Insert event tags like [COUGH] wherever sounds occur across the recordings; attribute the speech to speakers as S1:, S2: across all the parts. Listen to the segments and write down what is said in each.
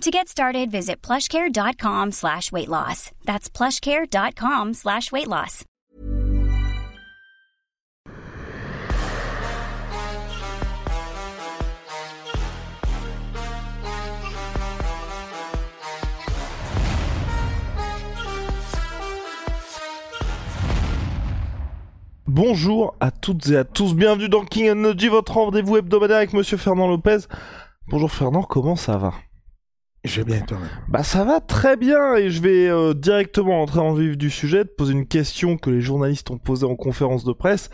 S1: To get started, visit plushcare.com slash weight loss. That's plushcare.com slash weight loss.
S2: Bonjour à toutes et à tous, bienvenue dans King Energy, votre rendez-vous hebdomadaire avec Monsieur Fernand Lopez. Bonjour Fernand, comment ça va?
S3: Je vais bien
S2: Bah ça va très bien et je vais euh, directement entrer en vif du sujet, te poser une question que les journalistes ont posée en conférence de presse.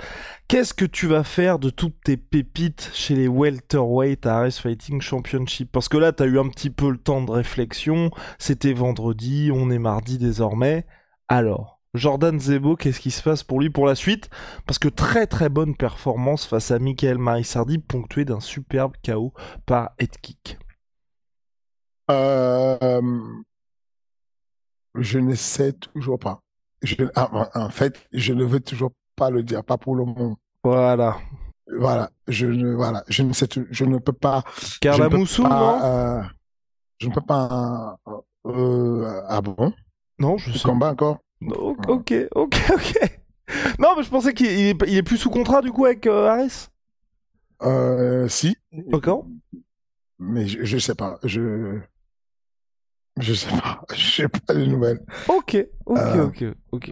S2: Qu'est-ce que tu vas faire de toutes tes pépites chez les welterweight à Race Fighting Championship? Parce que là t'as eu un petit peu le temps de réflexion, c'était vendredi, on est mardi désormais. Alors Jordan Zebo, qu'est-ce qui se passe pour lui pour la suite? Parce que très très bonne performance face à Michael Marisardi, ponctué d'un superbe KO par Headkick.
S3: Euh, je ne sais toujours pas. Je, ah, en fait, je ne veux toujours pas le dire, pas pour le moment.
S2: Voilà.
S3: Voilà, je ne, voilà, je ne sais, je ne peux pas.
S2: Carla Moussou, non?
S3: euh, Je ne peux pas. Euh, ah bon?
S2: Non, je sais.
S3: combat encore?
S2: Ok, ok, [LAUGHS] ok. Non, mais je pensais qu'il est, il est plus sous contrat du coup avec euh, Harris.
S3: Euh, si.
S2: D'accord.
S3: Mais je, je sais pas. Je. Je sais pas. [LAUGHS] Je sais pas les nouvelles.
S2: Ok, ok,
S3: Euh,
S2: ok, ok.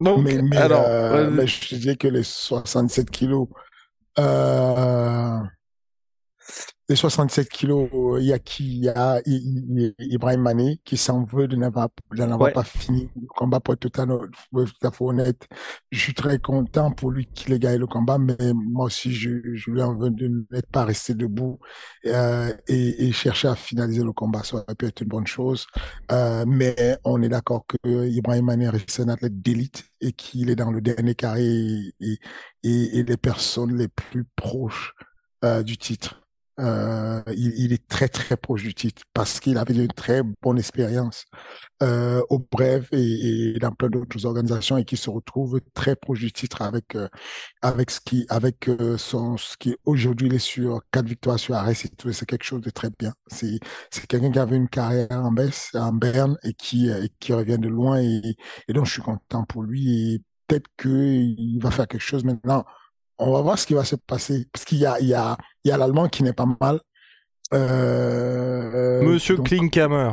S2: Donc,
S3: mais, mais,
S2: alors,
S3: euh, mais je te dis que les 67 kilos, euh, les 67 kilos, il y a qui? Il y a Ibrahim Mané qui s'en veut de n'avoir
S2: Ouais.
S3: pas fini le combat pour être tout à, tout à fait honnête. Je suis très content pour lui qu'il ait gagné le combat, mais moi aussi, je, je lui en veux de n'être pas resté debout euh, et, et chercher à finaliser le combat. Ça aurait pu être une bonne chose. Euh, mais on est d'accord que Ibrahim Mané reste un athlète d'élite et qu'il est dans le dernier carré et, et, et- et les personnes les plus proches euh, du titre. Euh, il, il est très très proche du titre parce qu'il avait une très bonne expérience euh, au Brève et, et dans plein d'autres organisations et qui se retrouve très proche du titre avec euh, avec ce qui avec euh, son ce qui aujourd'hui il est sur quatre victoires sur Arès et tout c'est quelque chose de très bien. C'est c'est quelqu'un qui avait une carrière en baisse en Berne et qui euh, et qui revient de loin et, et donc je suis content pour lui et peut-être que il va faire quelque chose maintenant on va voir ce qui va se passer parce qu'il y a il y a il y a l'allemand qui n'est pas mal euh,
S2: Monsieur
S3: donc,
S2: Klinkhammer.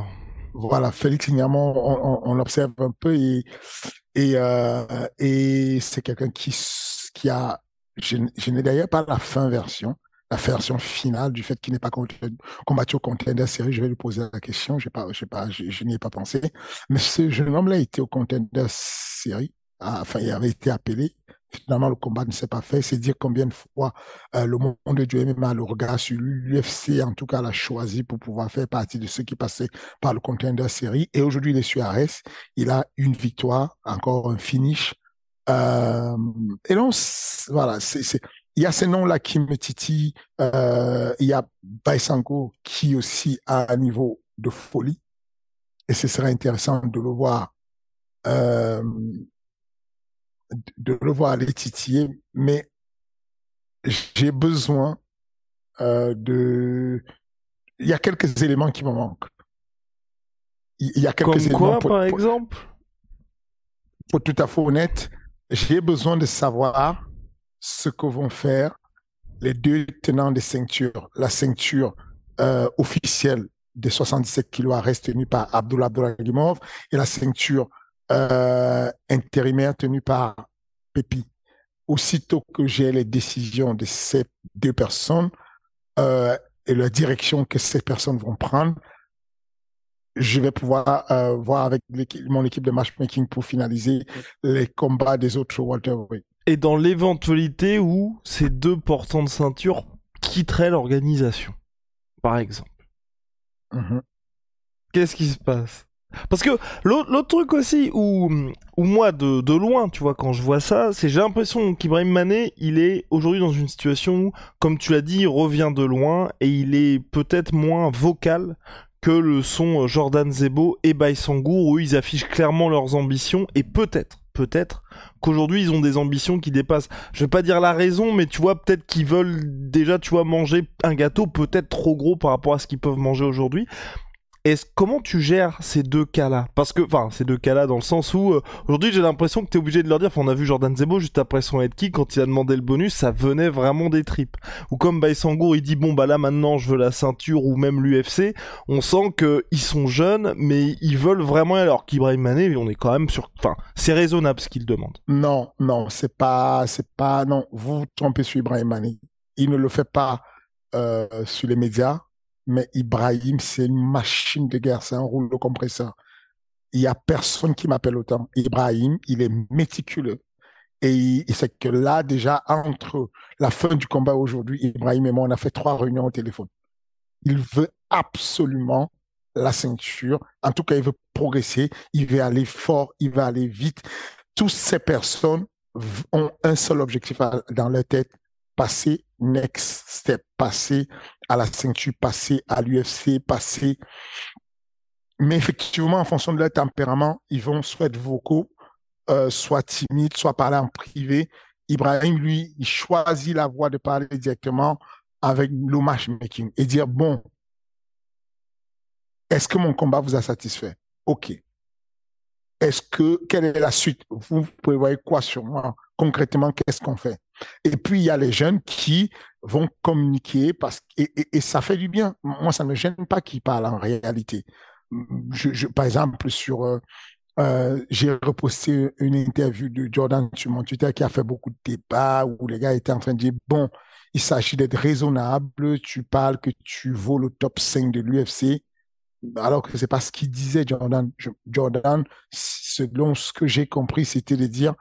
S3: voilà, Félix Ignaman, on, on, on l'observe un peu et, et, euh, et c'est quelqu'un qui, qui a, je, je n'ai d'ailleurs pas la fin version, la version finale du fait qu'il n'est pas combattu au contender série. Je vais lui poser la question, pas, pas, je, je n'y ai pas pensé. Mais ce jeune homme-là était au contender série, enfin, il avait été appelé. Finalement, le combat ne s'est pas fait. C'est dire combien de fois euh, le monde du MMA, le regard sur l'UFC en tout cas l'a choisi pour pouvoir faire partie de ceux qui passaient par le contender série. Et aujourd'hui, il est. Il a une victoire, encore un finish. Euh, et donc, voilà, c'est, il y a ces noms-là qui me titillent. Euh, il y a Baisanko qui aussi a un niveau de folie. Et ce serait intéressant de le voir, euh, de le voir aller titiller. Mais j'ai besoin euh, de... Il y a quelques éléments qui me manquent. Il y a quelques
S2: Comme
S3: éléments
S2: quoi,
S3: pour,
S2: par
S3: pour-
S2: exemple?
S3: pour tout à fait honnête, j'ai besoin de savoir ce que vont faire les deux tenants des ceintures. La ceinture euh, officielle des 77 kilos à reste tenue par Abdullah Abdouragimov et la ceinture euh, intérimaire tenue par Pépi. Aussitôt que j'ai les décisions de ces deux personnes euh, et la direction que ces personnes vont prendre, je vais pouvoir euh, voir avec mon équipe de matchmaking pour finaliser les combats des autres welterweight.
S2: Et dans l'éventualité où ces deux portants de ceinture quitteraient l'organisation, par exemple.
S3: Mhm.
S2: Qu'est-ce qui se passe? Parce que l'autre truc aussi, où, moi, de, loin, tu vois, quand je vois ça, c'est j'ai l'impression qu'Ibrahim Mané, il est aujourd'hui dans une situation où, comme tu l'as dit, il revient de loin et il est peut-être moins vocal que le sont Jordan Zebo et Baïsangour, où ils affichent clairement leurs ambitions et peut-être, peut-être qu'aujourd'hui ils ont des ambitions qui dépassent, je vais pas dire la raison, mais tu vois, peut-être qu'ils veulent déjà, tu vois, manger un gâteau peut-être trop gros par rapport à ce qu'ils peuvent manger aujourd'hui. Est-ce comment tu gères ces deux cas-là? Parce que, enfin, ces deux cas-là dans le sens où euh, aujourd'hui j'ai l'impression que tu es obligé de leur dire. Enfin, on a vu Jordan Zebo juste après son head quand il a demandé le bonus, ça venait vraiment des tripes. Ou comme Baïsangour, il dit bon bah là maintenant je veux la ceinture ou même l'UFC. On sent que ils sont jeunes, mais ils veulent vraiment. Alors qu'Ibrahim Mané, on est quand même sur. Enfin, c'est raisonnable ce qu'il demande.
S3: Non, non, c'est pas, c'est pas. Non, vous vous trompez sur Ibrahim Mané. Il ne le fait pas euh, sur les médias mais Ibrahim, c'est une machine de guerre, c'est un rouleau compresseur. Il y a personne qui m'appelle autant. Ibrahim, il est méticuleux. Et, c'est que là, déjà, entre la fin du combat aujourd'hui, Ibrahim et moi, on a fait trois réunions au téléphone. Il veut absolument la ceinture. En tout cas, il veut progresser. Il veut aller fort. Il veut aller vite. Toutes ces personnes ont un seul objectif dans leur tête, passer next step, passer à la ceinture, passer à l'UFC, passer. Mais effectivement, en fonction de leur tempérament, ils vont soit être vocaux, euh, soit timides, soit parler en privé. Ibrahim, lui, il choisit la voie de parler directement avec le matchmaking et dire, bon, est-ce que mon combat vous a satisfait? OK. Est-ce que, quelle est la suite? Vous prévoyez quoi sur moi? Concrètement, qu'est-ce qu'on fait? Et puis, il y a les jeunes qui vont communiquer parce et, ça fait du bien. Moi, ça ne me gêne pas qu'ils parlent en réalité. Je, par exemple, sur euh, euh, j'ai reposté une interview de Jordan sur mon Twitter qui a fait beaucoup de débats où les gars étaient en train de dire bon, il s'agit d'être raisonnable. Tu parles que tu vaux le top 5 de l'UFC, alors que c'est pas ce qu'il disait Jordan. Jordan, selon ce que j'ai compris, c'était de dire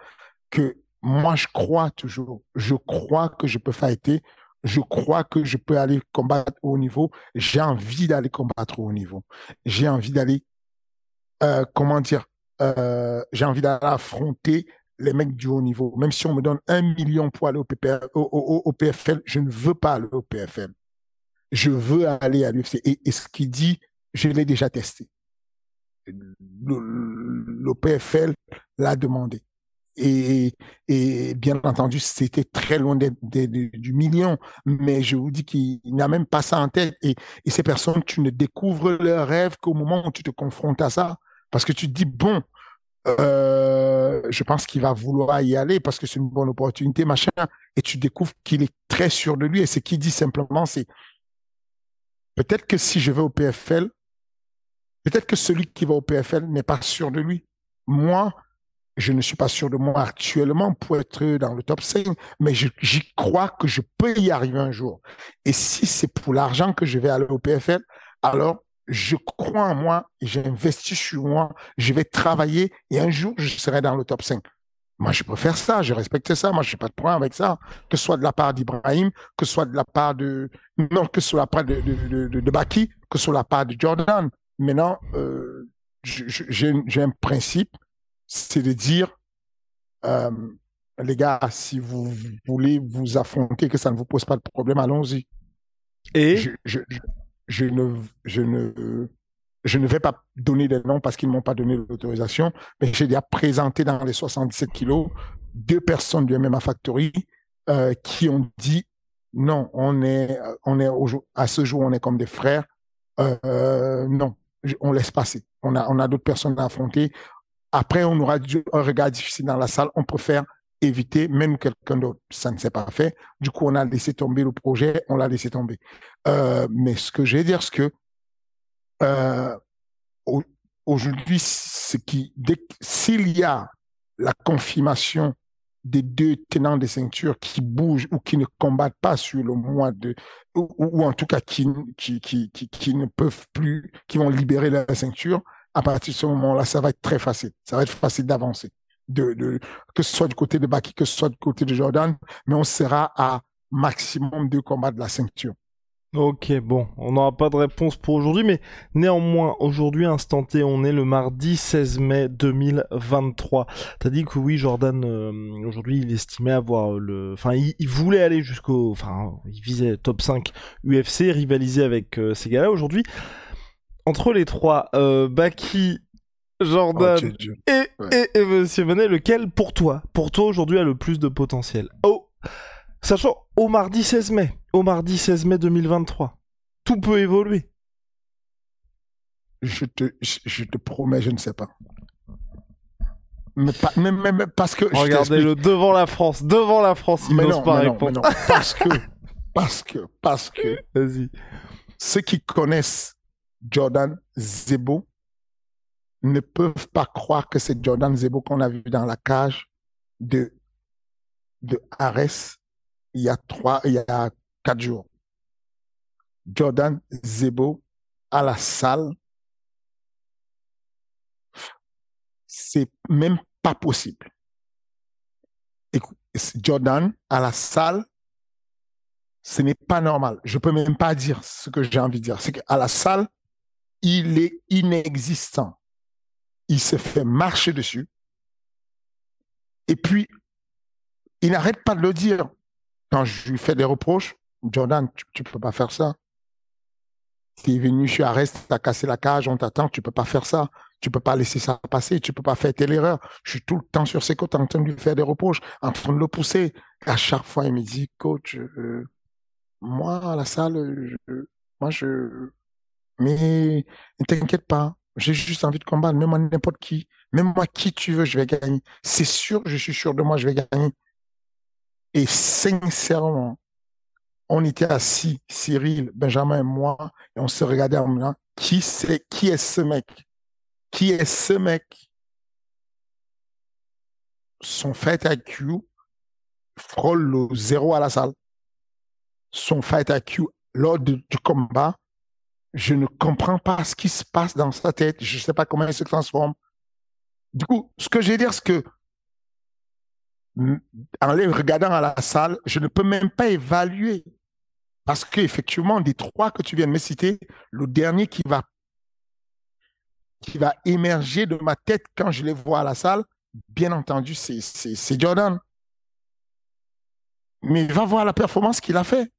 S3: que moi, je crois toujours, je crois que je peux fighter, je crois que je peux aller combattre au haut niveau, j'ai envie d'aller combattre au haut niveau, j'ai envie d'aller, euh, comment dire, euh, j'ai envie d'aller affronter les mecs du haut niveau. Même si on me donne un million pour aller au, PFL, je ne veux pas aller au PFL. Je veux aller à l'UFC. Et, ce qu'il dit, je l'ai déjà testé. Le PFL l'a demandé. Et, bien entendu, c'était très loin du million, mais je vous dis qu'il n'a même pas ça en tête. Et, ces personnes, tu ne découvres leurs rêves qu'au moment où tu te confrontes à ça, parce que tu te dis, bon, euh, je pense qu'il va vouloir y aller parce que c'est une bonne opportunité, machin, et tu découvres qu'il est très sûr de lui. Et ce qu'il dit simplement, c'est peut-être que si je vais au PFL, peut-être que celui qui va au PFL n'est pas sûr de lui. Moi, je ne suis pas sûr de moi actuellement pour être dans le top 5, mais j'y crois que je peux y arriver un jour. Et si c'est pour l'argent que je vais aller au PFL, alors je crois en moi, j'investis sur moi, je vais travailler et un jour je serai dans le top 5. Moi, je préfère ça, je respecte ça, moi, je n'ai pas de problème avec ça, que ce soit de la part d'Ibrahim, que ce soit de la part de, non, que ce soit de la part de, de, Baki, que ce soit de la part de Jordan. Maintenant, euh, j'ai un principe, c'est de dire, euh, les gars, si vous voulez vous affronter, que ça ne vous pose pas de problème, allons-y. Et? Je, je, je, ne, je, ne, je ne vais pas donner des noms parce qu'ils ne m'ont pas donné l'autorisation, mais j'ai déjà présenté dans les 77 kilos deux personnes du MMA Factory euh, qui ont dit non, on est, on est à ce jour, on est comme des frères. Euh, non, on laisse passer. On a, on a d'autres personnes à affronter. Après, on aura un regard difficile dans la salle. On préfère éviter même quelqu'un d'autre. Ça ne s'est pas fait. Du coup, on a laissé tomber le projet, on l'a laissé tomber. Euh, mais ce que je vais dire, c'est que euh, aujourd'hui, s'il y a la confirmation des deux tenants des ceintures qui bougent ou qui ne combattent pas sur le mois de, ou, en tout cas qui, ne peuvent plus, qui vont libérer la ceinture, à partir de ce moment-là, ça va être très facile. Ça va être facile d'avancer. De, de, que ce soit du côté de Baki, que ce soit du côté de Jordan, mais on sera à maximum deux combats de la ceinture.
S2: Ok, bon, on n'aura pas de réponse pour aujourd'hui, mais néanmoins, aujourd'hui, instant T, on est le mardi 16 mai 2023. T'as dit que oui, Jordan, euh, aujourd'hui, il estimait avoir le... Enfin, il, voulait aller jusqu'au... Enfin, il visait top 5 UFC, rivaliser avec euh, ces gars-là. Aujourd'hui, entre les trois, euh, Baki, Jordan oh, et, et, Monsieur Monet, lequel, pour toi, pour toi, aujourd'hui, a le plus de potentiel? Oh Sachant, au mardi 16 mai, au mardi 16 mai 2023, tout peut évoluer.
S3: Je te, je, te promets, je ne sais pas. Mais, même, parce que.
S2: Regardez-le devant la France, devant la France, il n'ose pas répondre.
S3: parce que, parce que, parce que.
S2: Vas-y.
S3: Ceux qui connaissent Jordan Zebo ne peuvent pas croire que c'est Jordan Zebo qu'on a vu dans la cage de, de Ares il y a trois, il y a quatre jours. Jordan Zebo à la salle. C'est même pas possible. Écoute, Jordan à la salle, ce n'est pas normal. Je peux même pas dire ce que j'ai envie de dire. C'est qu'à la salle, il est inexistant. Il se fait marcher dessus. Et puis, il n'arrête pas de le dire quand je lui fais des reproches, Jordan, tu ne peux pas faire ça. Tu es venu sur Arrest, tu as cassé la cage, on t'attend, tu ne peux pas faire ça. Tu ne peux pas laisser ça passer, tu ne peux pas faire telle erreur. Je suis tout le temps sur ses côtes en train de lui faire des reproches, en train de le pousser. À chaque fois, il me dit, coach, euh, moi, à la salle, moi, je. Mais ne t'inquiète pas, j'ai juste envie de combattre, même moi, n'importe qui. Même moi, qui tu veux, je vais gagner. C'est sûr, je suis sûr de moi, je vais gagner. Et sincèrement, on était assis, Cyril, Benjamin et moi, et on se regardait en disant, qui c'est, qui est ce mec? Qui est ce mec? Son fight IQ frôle le zéro à la salle. Son fight IQ lors du, combat, je ne comprends pas ce qui se passe dans sa tête. Je ne sais pas comment il se transforme. Du coup, ce que je veux dire, c'est que en les regardant à la salle, je ne peux même pas évaluer. Parce qu'effectivement, des trois que tu viens de me citer, le dernier qui va, qui va émerger de ma tête quand je les vois à la salle, bien entendu, c'est Jordan. Mais va voir la performance qu'il a fait.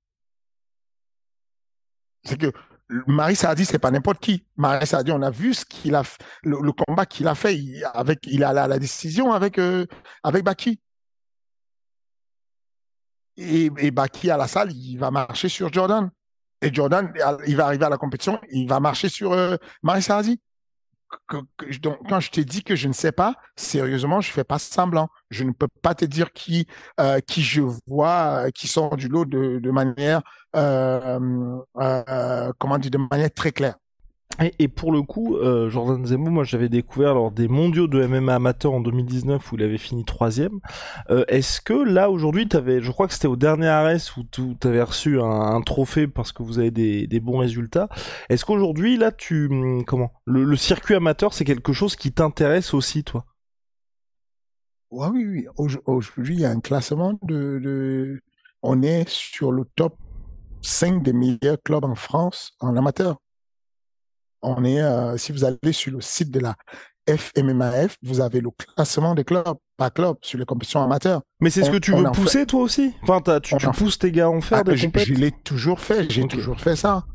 S3: C'est que Marie Sardi, c'est pas n'importe qui. Marie Sardi, on a vu qu'il a, le, combat qu'il a fait. Il, avec, il a la, la décision avec, euh, Baki et, Baki à la salle, il va marcher sur Jordan. Et Jordan, il va arriver à la compétition, il va marcher sur euh, Donc, quand je t'ai dit que je ne sais pas, sérieusement, je fais pas semblant. Je ne peux pas te dire qui, euh, qui je vois, euh, qui sort du lot de, de manière, euh, euh, comment dire, de manière très claire.
S2: Et, pour le coup, euh, Jordan Zemo, moi j'avais découvert lors des mondiaux de MMA amateur en 2019 où il avait fini troisième. Euh, Est-ce que là aujourd'hui, je crois que c'était au dernier arrêt où tu avais reçu un, trophée parce que vous avez des, bons résultats. Est-ce qu'aujourd'hui là, tu hum, comment le, circuit amateur, c'est quelque chose qui t'intéresse aussi, toi?
S3: Ouais, Oui, oui. Aujourd'hui, il y a un classement de, on est sur le top 5 des meilleurs clubs en France en amateur on est, euh, si vous allez sur le site de la FMMAF, vous avez le classement des clubs, pas clubs, sur les compétitions amateurs.
S2: Mais c'est ce que tu veux pousser toi aussi? Enfin, tu, pousses tes gars à en faire ah, des
S3: je, je l'ai toujours fait, j'ai toujours fait ça.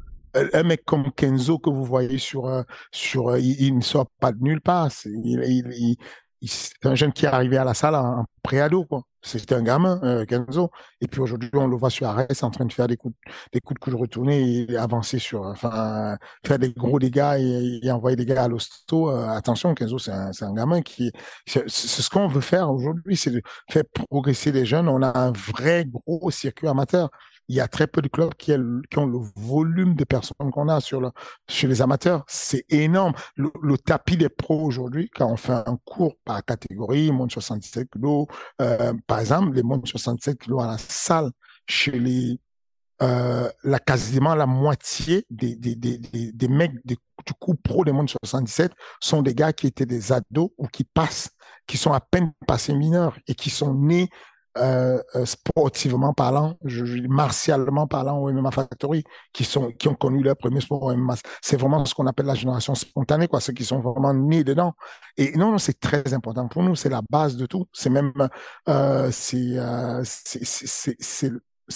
S3: Un mec comme Kenzo que vous voyez sur, euh, sur euh, il, ne sort pas de nulle part. il, c'est un jeune qui est arrivé à la salle en, préado, quoi. C'était un gamin, euh, Kenzo. Et puis aujourd'hui, on le voit sur Arès en train de faire des coups, des coups de retournés et avancer sur, enfin, faire des gros dégâts et, envoyer des gars à l'hosto. Euh, attention, Kenzo, c'est un, un, gamin qui, c'est ce qu'on veut faire aujourd'hui, c'est de faire progresser les jeunes. On a un vrai gros circuit amateur il y a très peu de clubs qui, ont le volume de personnes qu'on a sur chez les amateurs. C'est énorme. Le, tapis des pros aujourd'hui, quand on fait un cours par catégorie, moins de 67 kilos, euh, par exemple, les de 67 kilos à la salle, chez les, euh, la quasiment la moitié des, mecs du coup pro des moins de 77 sont des gars qui étaient des ados ou qui passent, qui sont à peine passés mineurs et qui sont nés euh, euh, sportivement parlant, je, martialement parlant au MMA Factory, qui sont qui ont connu leur premier sport au MMA. C'est vraiment ce qu'on appelle la génération spontanée, quoi, ceux qui sont vraiment nés dedans. Et non, non, c'est très important pour nous. C'est la base de tout. C'est même euh, c'est euh,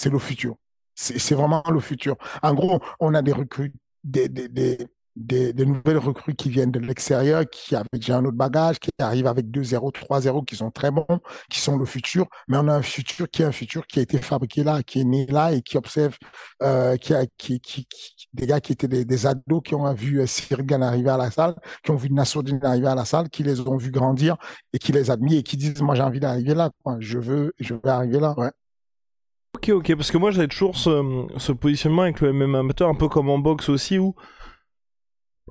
S3: le futur. C'est vraiment le futur. En gros, on a des recrues, des, des, des, des, nouvelles recrues qui viennent de l'extérieur, qui avaient déjà un autre bagage, qui arrivent avec 2-0, 3-0, qui sont très bons, qui sont le futur. Mais on a un futur qui est un futur qui a été fabriqué là, qui est né là et qui observe, euh, qui a, qui, qui, des gars qui étaient des, des ados qui ont vu euh, arriver à la salle, qui ont vu Nassoudine arriver à la salle, qui les ont vus grandir et qui les admirent et qui disent, moi, j'ai envie d'arriver là, quoi. Je veux, je veux arriver là, ouais.
S2: Ok, ok, parce que moi j'avais toujours ce, ce positionnement avec le MMA amateur, un peu comme en boxe aussi, où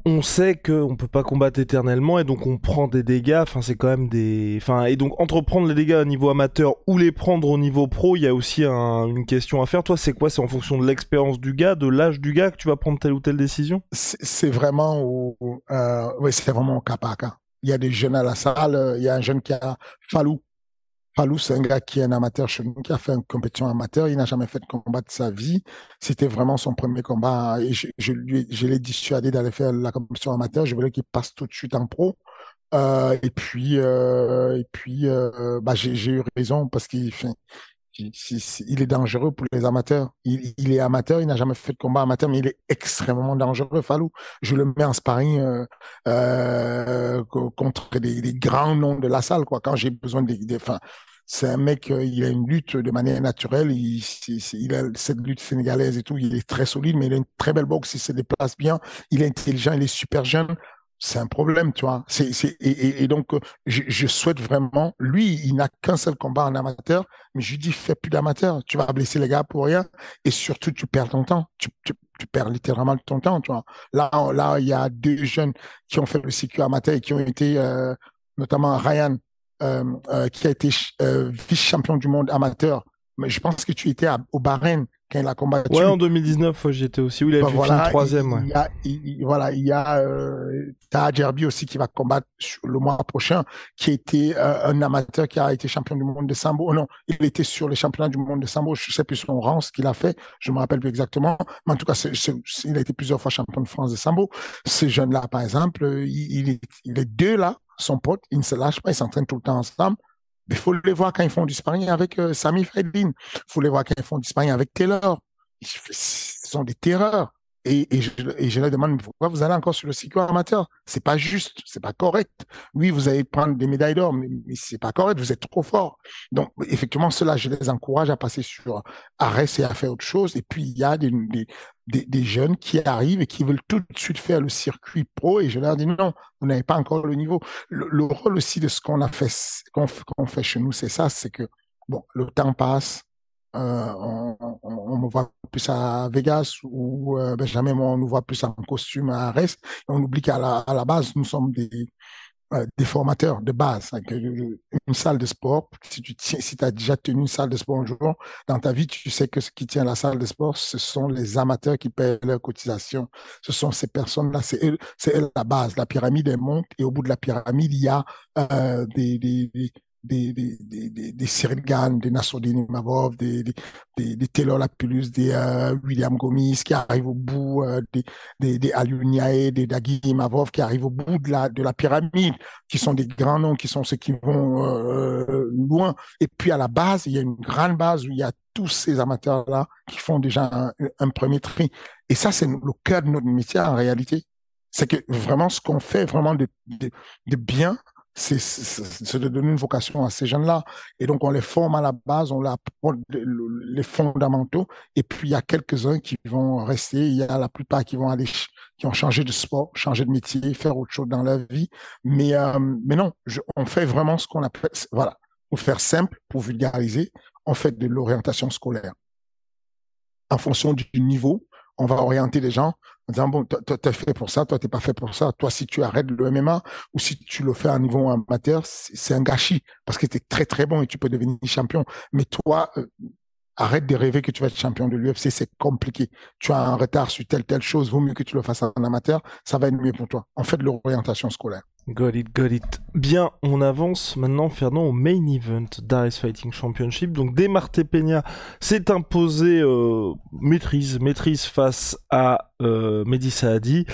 S2: on sait qu'on peut pas combattre éternellement et donc on prend des dégâts. Enfin, c'est quand même des. Enfin, et donc entreprendre les dégâts au niveau amateur ou les prendre au niveau pro, il y a aussi une question à faire. Toi, c'est quoi? C'est en fonction de l'expérience du gars, de l'âge du gars que tu vas prendre telle ou telle décision?
S3: C'est vraiment au, euh, oui, c'est vraiment au cas par cas. Il y a des jeunes à la salle. Il y a un jeune qui a Falou Falou, c'est un gars qui est un amateur chez qui a fait une compétition amateur. Il n'a jamais fait de combat de sa vie. C'était vraiment son premier combat. Et je, lui, je l'ai dissuadé d'aller faire la compétition amateur. Je voulais qu'il passe tout de suite en pro. Euh, et puis, euh, et puis, euh, bah, j'ai eu raison parce qu'il il est dangereux pour les amateurs. Il, est amateur, il n'a jamais fait de combat amateur, mais il est extrêmement dangereux, Falou. Je le mets en sparring euh, euh, contre des, grands noms de la salle, quoi. Quand j'ai besoin de, de c'est un mec, euh, il a une lutte de manière naturelle. Il, il, a cette lutte sénégalaise et tout. Il est très solide, mais il a une très belle boxe. Il se déplace bien. Il est intelligent. Il est super jeune c'est un problème, tu vois. C'est, et, donc, je, souhaite vraiment, lui, il n'a qu'un seul combat en amateur, mais je lui dis, fais plus d'amateur. Tu vas blesser les gars pour rien. Et surtout, tu perds ton temps. Tu, perds littéralement ton temps, tu vois. Là, il y a deux jeunes qui ont fait le circuit amateur et qui ont été, euh, notamment Ryan, euh, euh, qui a été vice-champion du monde amateur. Mais je pense que tu étais au Bahreïn quand il a combattu.
S2: Ouais, en 2019, j'étais aussi il a bah, fait voilà, troisième.
S3: Il, y a, il, voilà, il y a euh, Djerbi aussi qui va combattre le mois prochain, qui était euh, un amateur qui a été champion du monde de sambo. Oh non, il était sur les championnats du monde de sambo. Je sais plus son rang, ce qu'il a fait. Je me rappelle plus exactement. Mais en tout cas, il a été plusieurs fois champion de France de sambo. Ces jeunes-là, par exemple, il, est, il est deux là, son pote, ils ne se lâchent pas, ils s'entraînent tout le temps ensemble. Il faut les voir quand ils font du sparring avec euh, Sami. Il faut les voir quand ils font du sparring avec Taylor. Ce sont des terreurs. Et, je, leur demande pourquoi vous allez encore sur le cycle amateur? C'est pas juste, c'est pas correct. Oui, vous allez prendre des médailles d'or, mais, mais c'est pas correct. Vous êtes trop fort. Donc, effectivement, cela, je les encourage à passer sur Arrêt et à faire autre chose. Et puis, il y a des, des, jeunes qui arrivent et qui veulent tout de suite faire le circuit pro. Et je leur dis non, vous n'avez pas encore le niveau. Le, rôle aussi de ce qu'on a fait, qu'on fait chez nous, c'est ça, c'est que bon, le temps passe euh, on, on, me voit plus à Vegas ou euh, Benjamin, on nous voit plus en costume à Rest. on oublie qu'à la, la base, nous sommes des, euh, des formateurs de base. Une salle de sport, si tu si as déjà tenu une salle de sport un jour dans ta vie, tu sais que ce qui tient la salle de sport, ce sont les amateurs qui paient leurs cotisations. Ce sont ces personnes-là, c'est c'est la base. La pyramide est monte et au bout de la pyramide, il y a euh, des, des, des, des Cyril Gann, des Nassoudine Mavov, des, des, des, des Taylor Lapulus, des euh, William Gomis qui arrivent au bout, euh, des, des, des Aluniae, des Dagui Mavov qui arrivent au bout de la, de la pyramide, qui sont des grands noms, qui sont ceux qui vont euh, loin. Et puis à la base, il y a une grande base où il y a tous ces amateurs-là qui font déjà un, un premier tri. Et ça, c'est le cœur de notre métier en réalité. C'est que vraiment ce qu'on fait vraiment de, de, de bien, c'est de donner une vocation à ces jeunes-là. Et donc, on les forme à la base, on leur apprend les fondamentaux. Et puis, il y a quelques-uns qui vont rester. Il y a la plupart qui vont aller, qui ont changé de sport, changer de métier, faire autre chose dans leur vie. Mais, euh, mais non, on fait vraiment ce qu'on appelle, voilà, pour faire simple, pour vulgariser, on fait de l'orientation scolaire. En fonction du niveau, on va orienter les gens en disant, bon, toi, t'es fait pour ça, toi, t'es pas fait pour ça. Toi, si tu arrêtes le MMA ou si tu le fais à un niveau amateur, c'est un gâchis parce que tu es très, très bon et tu peux devenir champion. Mais toi, euh, arrête de rêver que tu vas être champion de l'UFC, c'est compliqué. Tu as un retard sur telle, telle chose, vaut mieux que tu le fasses en amateur, ça va être mieux pour toi. En fait, l'orientation scolaire.
S2: Got it, got it. Bien, on avance maintenant, Fernand, au main event d'Ares Fighting Championship. Donc, Desmarte Peña s'est imposé euh, maîtrise, maîtrise face à euh, Mehdi Saadi.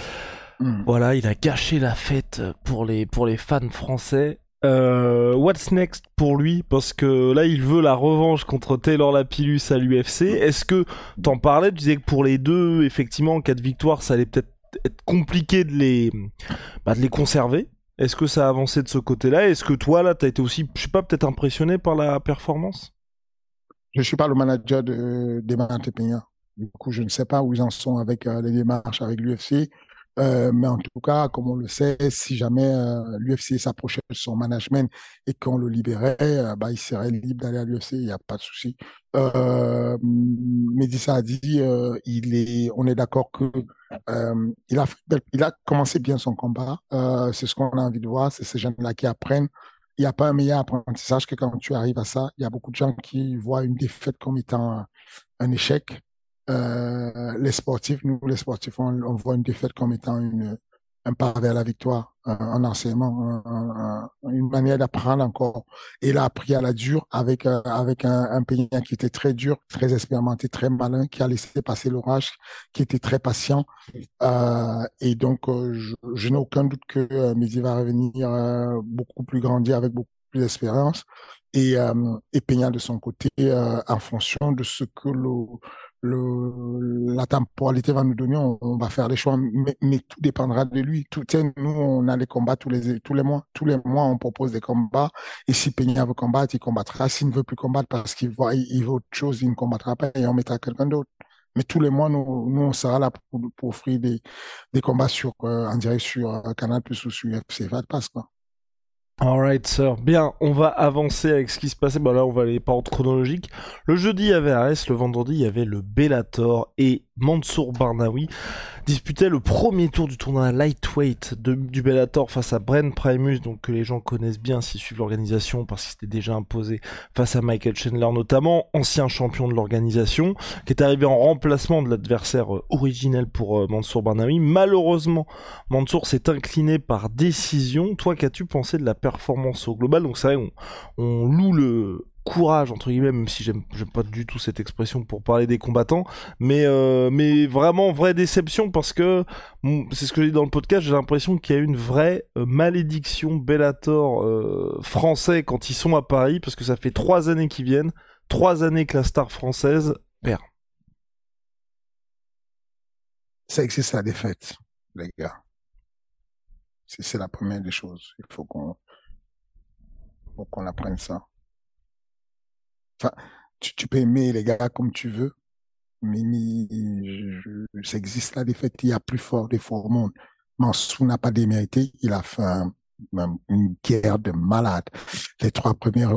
S2: Hmm. Voilà, il a gâché la fête pour les, pour les fans français. Euh, what's next pour lui? Parce que là, il veut la revanche contre Taylor Lapillus à l'UFC. Est-ce que t'en parlais? Tu disais que pour les deux, effectivement, en cas de victoire, ça allait peut-être être compliqué de les, bah, de les conserver. Est-ce que ça a avancé de ce côté-là? Est-ce que toi, là, tu as été aussi, je sais pas, peut-être impressionné par la performance?
S3: Je suis pas le manager de, des. Du coup, je ne sais pas où ils en sont avec euh, les démarches avec l'UFC. Euh, mais en tout cas, comme on le sait, si jamais euh, l'UFC s'approchait de son management et qu'on le libérait, euh, bah, il serait libre d'aller à l'UFC, il n'y a pas de souci. Euh, Médissa a dit, il est, on est d'accord que il a, il a commencé bien son combat. c'est ce qu'on a envie de voir, c'est ces jeunes-là qui apprennent. Il n'y a pas un meilleur apprentissage que quand tu arrives à ça. Il y a beaucoup de gens qui voient une défaite comme étant un échec. Euh, les sportifs, nous les sportifs, on, voit une défaite comme étant un pas vers la victoire, un, enseignement, une manière d'apprendre encore. Et il a appris à la dure avec, euh, avec un, pays qui était très dur, très expérimenté, très malin, qui a laissé passer l'orage, qui était très patient. Euh, et donc, je, n'ai aucun doute que Midi va revenir beaucoup plus grandi avec beaucoup plus d'expérience. Et, et Peña de son côté, en fonction de ce que le le, la temporalité va nous donner, on, va faire les choix, mais, mais, tout dépendra de lui. Tout, nous, on a les combats tous les, tous les mois. Tous les mois, on propose des combats. Et si Peña veut combattre, il combattra. S'il ne veut plus combattre parce qu'il voit, il, veut autre chose, il ne combattra pas et on mettra quelqu'un d'autre. Mais tous les mois, nous, nous on sera là pour, pour offrir des, des combats sur, euh, en direct sur euh, Canal Plus ou sur UFC passe quoi.
S2: Alright, sir. Bien, on va avancer avec ce qui se passait. Bon, là, on va aller par ordre chronologique. Le jeudi, il y avait Ares. Le vendredi, il y avait le Bellator. Et Mansour Barnaoui disputait le premier tour du tournoi lightweight du Bellator face à Bren Primus, donc que les gens connaissent bien s'ils suivent l'organisation parce qu'il s'était déjà imposé face à Michael Chandler notamment, ancien champion de l'organisation, qui est arrivé en remplacement de l'adversaire euh, originel pour euh, Mansour Barnaoui. Malheureusement, Mansour s'est incliné par décision. Toi, qu'as-tu pensé de la performance au global? Donc c'est vrai, on loue le courage entre guillemets même si j'aime pas du tout cette expression pour parler des combattants mais euh, mais vraiment vraie déception parce que c'est ce que j'ai dit dans le podcast j'ai l'impression qu'il y a une vraie euh, malédiction Bellator euh, français quand ils sont à Paris parce que ça fait trois années qu'ils viennent trois années que la star française perd.
S3: Ça existe la défaite les gars. C'est la première des choses. Il faut qu'on qu'on apprenne ça Enfin, tu, peux aimer les gars comme tu veux, mais, ça existe la défaite. Il y a plus fort des forts monde. Mansou n'a pas démérité. Il a fait une guerre de malade. Les trois premières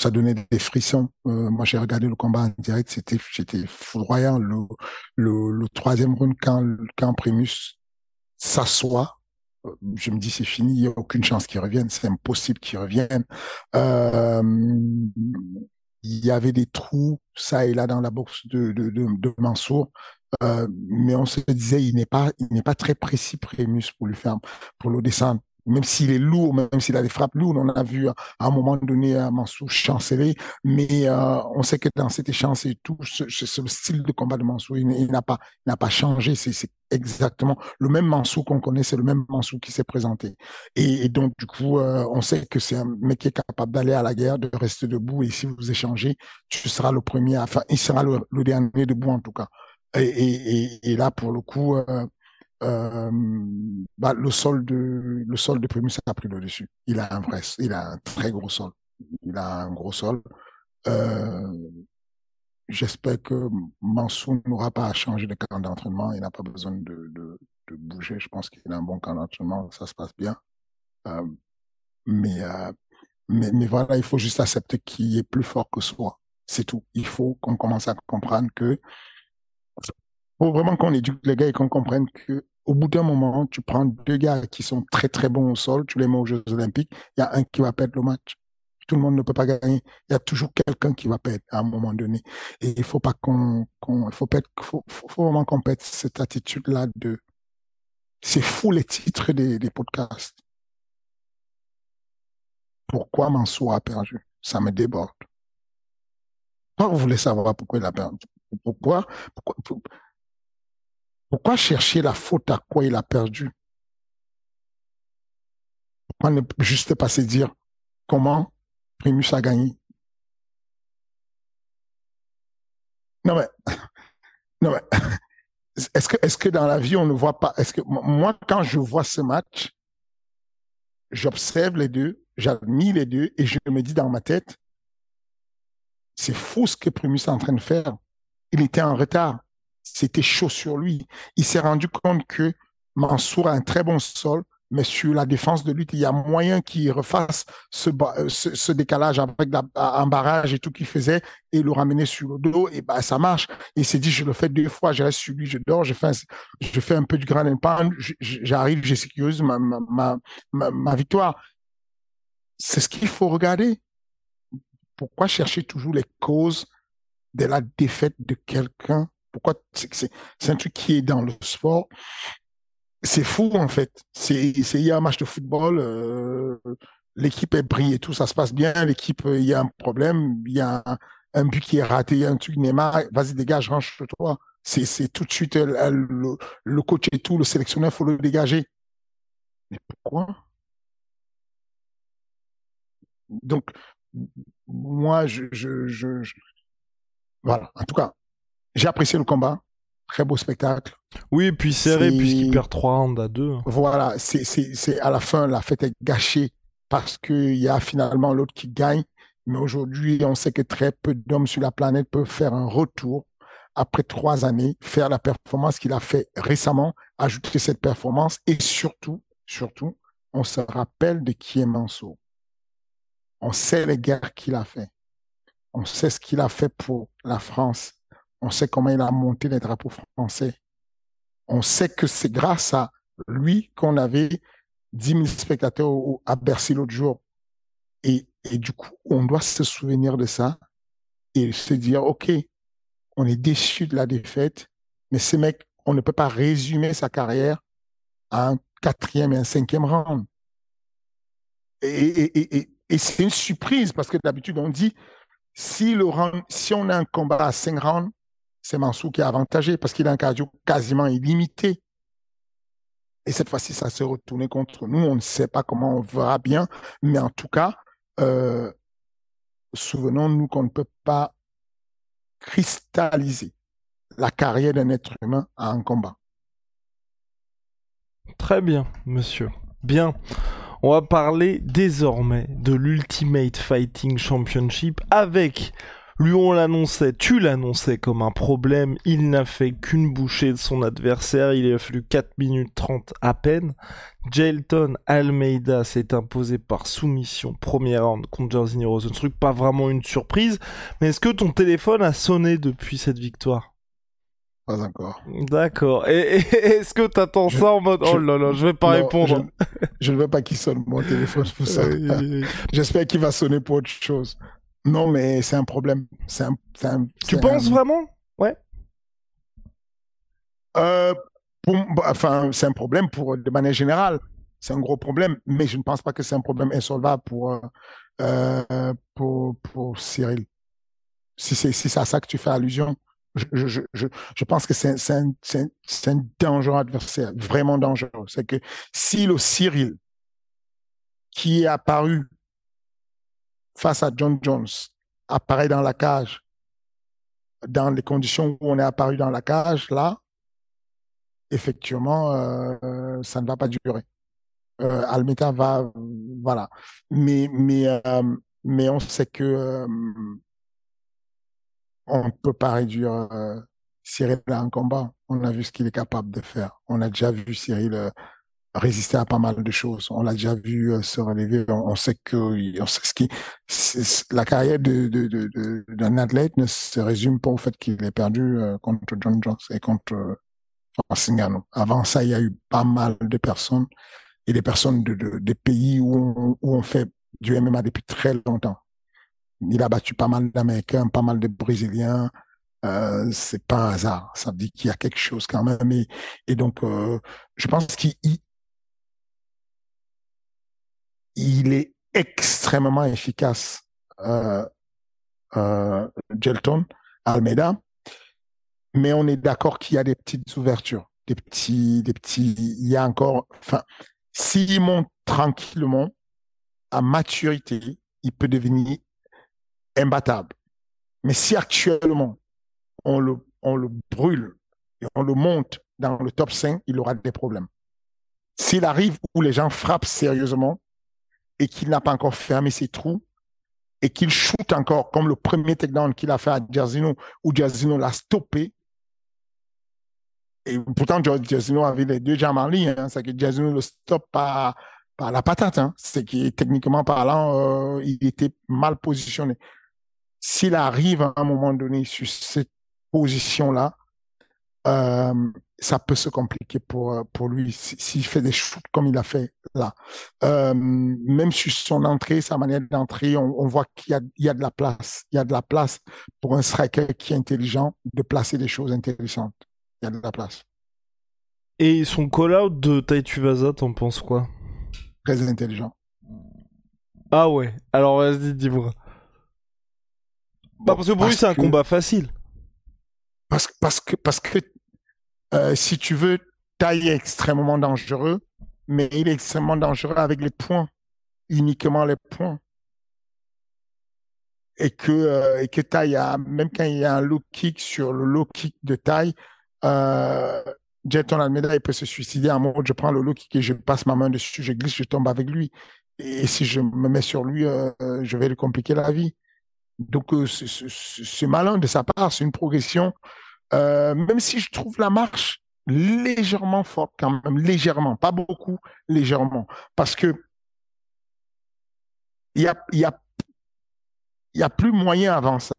S3: ça donnait des frissons. Euh, moi, j'ai regardé le combat en direct, c'était, foudroyant. Le, troisième round, quand, quand Primus s'assoit, euh, je me dis c'est fini, il n'y a aucune chance qu'il revienne, c'est impossible qu'il revienne. Euh, il y avait des trous ça et là dans la boxe de, de, Mansour. Euh, mais on se disait, il n'est pas, il n'est pas très précis, Prémus, pour lui faire, pour le descendre même s'il est lourd, même s'il a des frappes lourdes, on a vu à un moment donné à Mansou chanceler, mais euh, on sait que dans cet échange et tout, ce, ce, le style de combat de Mansou, il, n'a pas, changé. C'est, exactement le même Mansou qu'on connaît, c'est le même Mansou qui s'est présenté. Et, donc du coup, euh, on sait que c'est un mec qui est capable d'aller à la guerre, de rester debout, et si vous échangez, tu seras le premier, enfin, il sera le, dernier debout en tout cas. Et, là, pour le coup, euh, euh, bah, le sol de le sol de Primus a pris le dessus. Il a un vrai, il a un très gros sol. Il a un gros sol. Euh, J'espère que Mansour n'aura pas à changer de camp d'entraînement. Il n'a pas besoin de, de, bouger. Je pense qu'il a un bon camp d'entraînement. Ça se passe bien. Euh, mais, mais, mais voilà, il faut juste accepter qu'il est plus fort que soi. C'est tout. Il faut qu'on commence à comprendre que faut vraiment qu'on éduque les gars et qu'on comprenne que au bout d'un moment, tu prends deux gars qui sont très très bons au sol, tu les mets aux Jeux Olympiques, il y a un qui va perdre le match. Tout le monde ne peut pas gagner. Il y a toujours quelqu'un qui va perdre à un moment donné. Et il faut pas qu'on, faut, vraiment qu'on pète cette attitude-là de, c'est fou les titres des, podcasts. pourquoi Mansour a perdu? Ça me déborde. Pourquoi vous voulez savoir pourquoi il a perdu? Pourquoi, pourquoi chercher la faute à quoi il a perdu? Pourquoi ne juste pas se dire comment Primus a gagné? Non mais, [LAUGHS] non mais, [LAUGHS] est-ce que, est-ce que dans la vie on ne voit pas Est-ce que moi quand je vois ce match, j'observe les deux, j'admire les deux et je me dis dans ma tête, c'est fou ce que Primus est en train de faire. Il était en retard. C'était chaud sur lui. Il s'est rendu compte que Mansour a un très bon sol, mais sur la défense de lutte, il y a moyen qu'il refasse ce, euh, ce, décalage avec un barrage et tout qu'il faisait et le ramener sur le dos. Et bah, ça marche. il s'est dit, je le fais deux fois, je reste sur lui, je dors, je fais un, je fais un peu du grand impact, j'arrive, j'ai sécurise ma, ma, ma, ma victoire. C'est ce qu'il faut regarder. Pourquoi chercher toujours les causes de la défaite de quelqu'un Pourquoi c'est un truc qui est dans le sport? C'est fou en fait. C'est il y a un match de football, euh, l'équipe est brillée, tout ça se passe bien, l'équipe il y a un problème, il y a un, but qui est raté, il y a un truc Neymar, vas-y dégage, range toi. C'est tout de suite euh, le, coach et tout, le sélectionneur faut le dégager. Mais pourquoi? Donc moi je voilà. En tout cas, j'ai apprécié le combat très beau spectacle.
S2: Oui, puis serré puisqu'il perd 3 rounds à 2.
S3: Voilà, c'est à la fin, la fête est gâchée parce qu'il y a finalement l'autre qui gagne. Mais aujourd'hui, on sait que très peu d'hommes sur la planète peuvent faire un retour après trois années, faire la performance qu'il a fait récemment, ajouter cette performance et surtout, surtout, on se rappelle de qui est Mansour. On sait les guerres qu'il a fait. On sait ce qu'il a fait pour la France, on sait comment il a monté les drapeaux français. On sait que c'est grâce à lui qu'on avait 10 000 spectateurs à Bercy l'autre jour. Et, du coup, on doit se souvenir de ça et se dire, OK, on est déçu de la défaite, mais ce mec, on ne peut pas résumer sa carrière à un quatrième et un cinquième round. Et, c'est une surprise parce que d'habitude, on dit, si on a un combat à cinq rounds, c'est Mansour qui est avantagé parce qu'il a un cardio quasiment illimité. Et cette fois-ci, ça s'est retourné contre nous. On ne sait pas comment on verra bien, mais en tout cas, euh, souvenons-nous qu'on ne peut pas cristalliser la carrière d'un être humain à un combat.
S2: Très bien, monsieur. Bien. On va parler désormais de l'Ultimate Fighting Championship avec lui, on l'annonçait, tu l'annonçais comme un problème. Il n'a fait qu'une bouchée de son adversaire. Il a fallu 4 minutes 30 à peine. Jailton Almeida s'est imposé par soumission première round contre Jairzinho Rosenstruck. Pas vraiment une surprise. Mais est-ce que ton téléphone a sonné depuis cette victoire?
S3: Pas encore.
S2: D'accord. Et, est-ce que t'attends ça en mode oh là là, je vais pas répondre.
S3: Je, ne veux pas qu'il sonne mon téléphone pour ça. [LAUGHS] J'espère qu'il va sonner pour autre chose. Non, mais c'est un problème. C'est un, un,
S2: tu penses vraiment? Ouais.
S3: Euh, bah, enfin, c'est un problème pour de manière générale. C'est un gros problème, mais je ne pense pas que c'est un problème insolvable pour, euh, euh pour, pour Cyril. Si c'est si à ça que tu fais allusion, je, je, je, je pense que c'est un, un, un dangereux adversaire, vraiment dangereux. C'est que si le Cyril qui est apparu face à John Jones apparaît dans la cage, dans les conditions où on est apparu dans la cage, là, effectivement, euh, ça ne va pas durer. Euh, Almeta va, voilà. Euh, mais on sait que euh, on ne peut pas réduire Cyril à un combat. On a vu ce qu'il est capable de faire. On a déjà vu Cyril résister à pas mal de choses. On l'a déjà vu euh, se relever. On, sait que on sait ce qui, la carrière de, de, de, d'un athlète ne se résume pas au fait qu'il ait perdu euh, contre John Jones et contre euh, Avant ça, il y a eu pas mal de personnes et des personnes de, de des pays où on, où on fait du MMA depuis très longtemps. Il a battu pas mal d'Américains, pas mal de Brésiliens. Euh, c'est pas un hasard. Ça veut dire qu'il y a quelque chose quand même. Et, et donc, euh, je pense qu'il il extrêmement efficace, euh, euh, Gelton, Almeida. Mais on est d'accord qu'il y a des petites ouvertures, des petits, des petits, il y a encore, enfin, s'il monte tranquillement, à maturité, il peut devenir imbattable. Mais si actuellement, on le, on le brûle et on le monte dans le top 5, il aura des problèmes. S'il arrive où les gens frappent sérieusement et qu'il n'a pas encore fermé ses trous et qu'il shoot encore comme le premier takedown qu'il a fait à Jazzino où Jazzino l'a stoppé. Et pourtant, Jazzino avait les deux jambes en ligne. Hein. c'est que Jazzino le stoppe par, par la patate. Hein. c'est que techniquement parlant, euh, il était mal positionné. S'il arrive à un moment donné sur cette position-là, euh, ça peut se compliquer pour, euh, pour lui s'il fait des shoots comme il a fait là. Euh, même sur son entrée, sa manière d'entrer, on, voit qu'il y a, il y a de la place. Il y a de la place pour un striker qui est intelligent de placer des choses intéressantes. Il y a de la place.
S2: Et son call-out de Taituvasa, t'en penses quoi?
S3: Très intelligent.
S2: Ah ouais, alors vas-y, dis-moi. Bah, parce que pour lui, c'est un combat facile.
S3: Parce, parce que, parce que euh, si tu veux, taille est extrêmement dangereux, mais il est extrêmement dangereux avec les points, uniquement les points. Et que, euh, et que taille, même quand il y a un low kick sur le low kick de taille, euh, Jeton Almeida, il peut se suicider en mode je prends le low kick et je passe ma main dessus, je glisse, je tombe avec lui. Et si je me mets sur lui, euh, je vais lui compliquer la vie. Donc, euh, c'est malin de sa part, c'est une progression. Euh, même si je trouve la marche légèrement forte, quand même, légèrement, pas beaucoup, légèrement. Parce que il y a, plus moyen avant ça.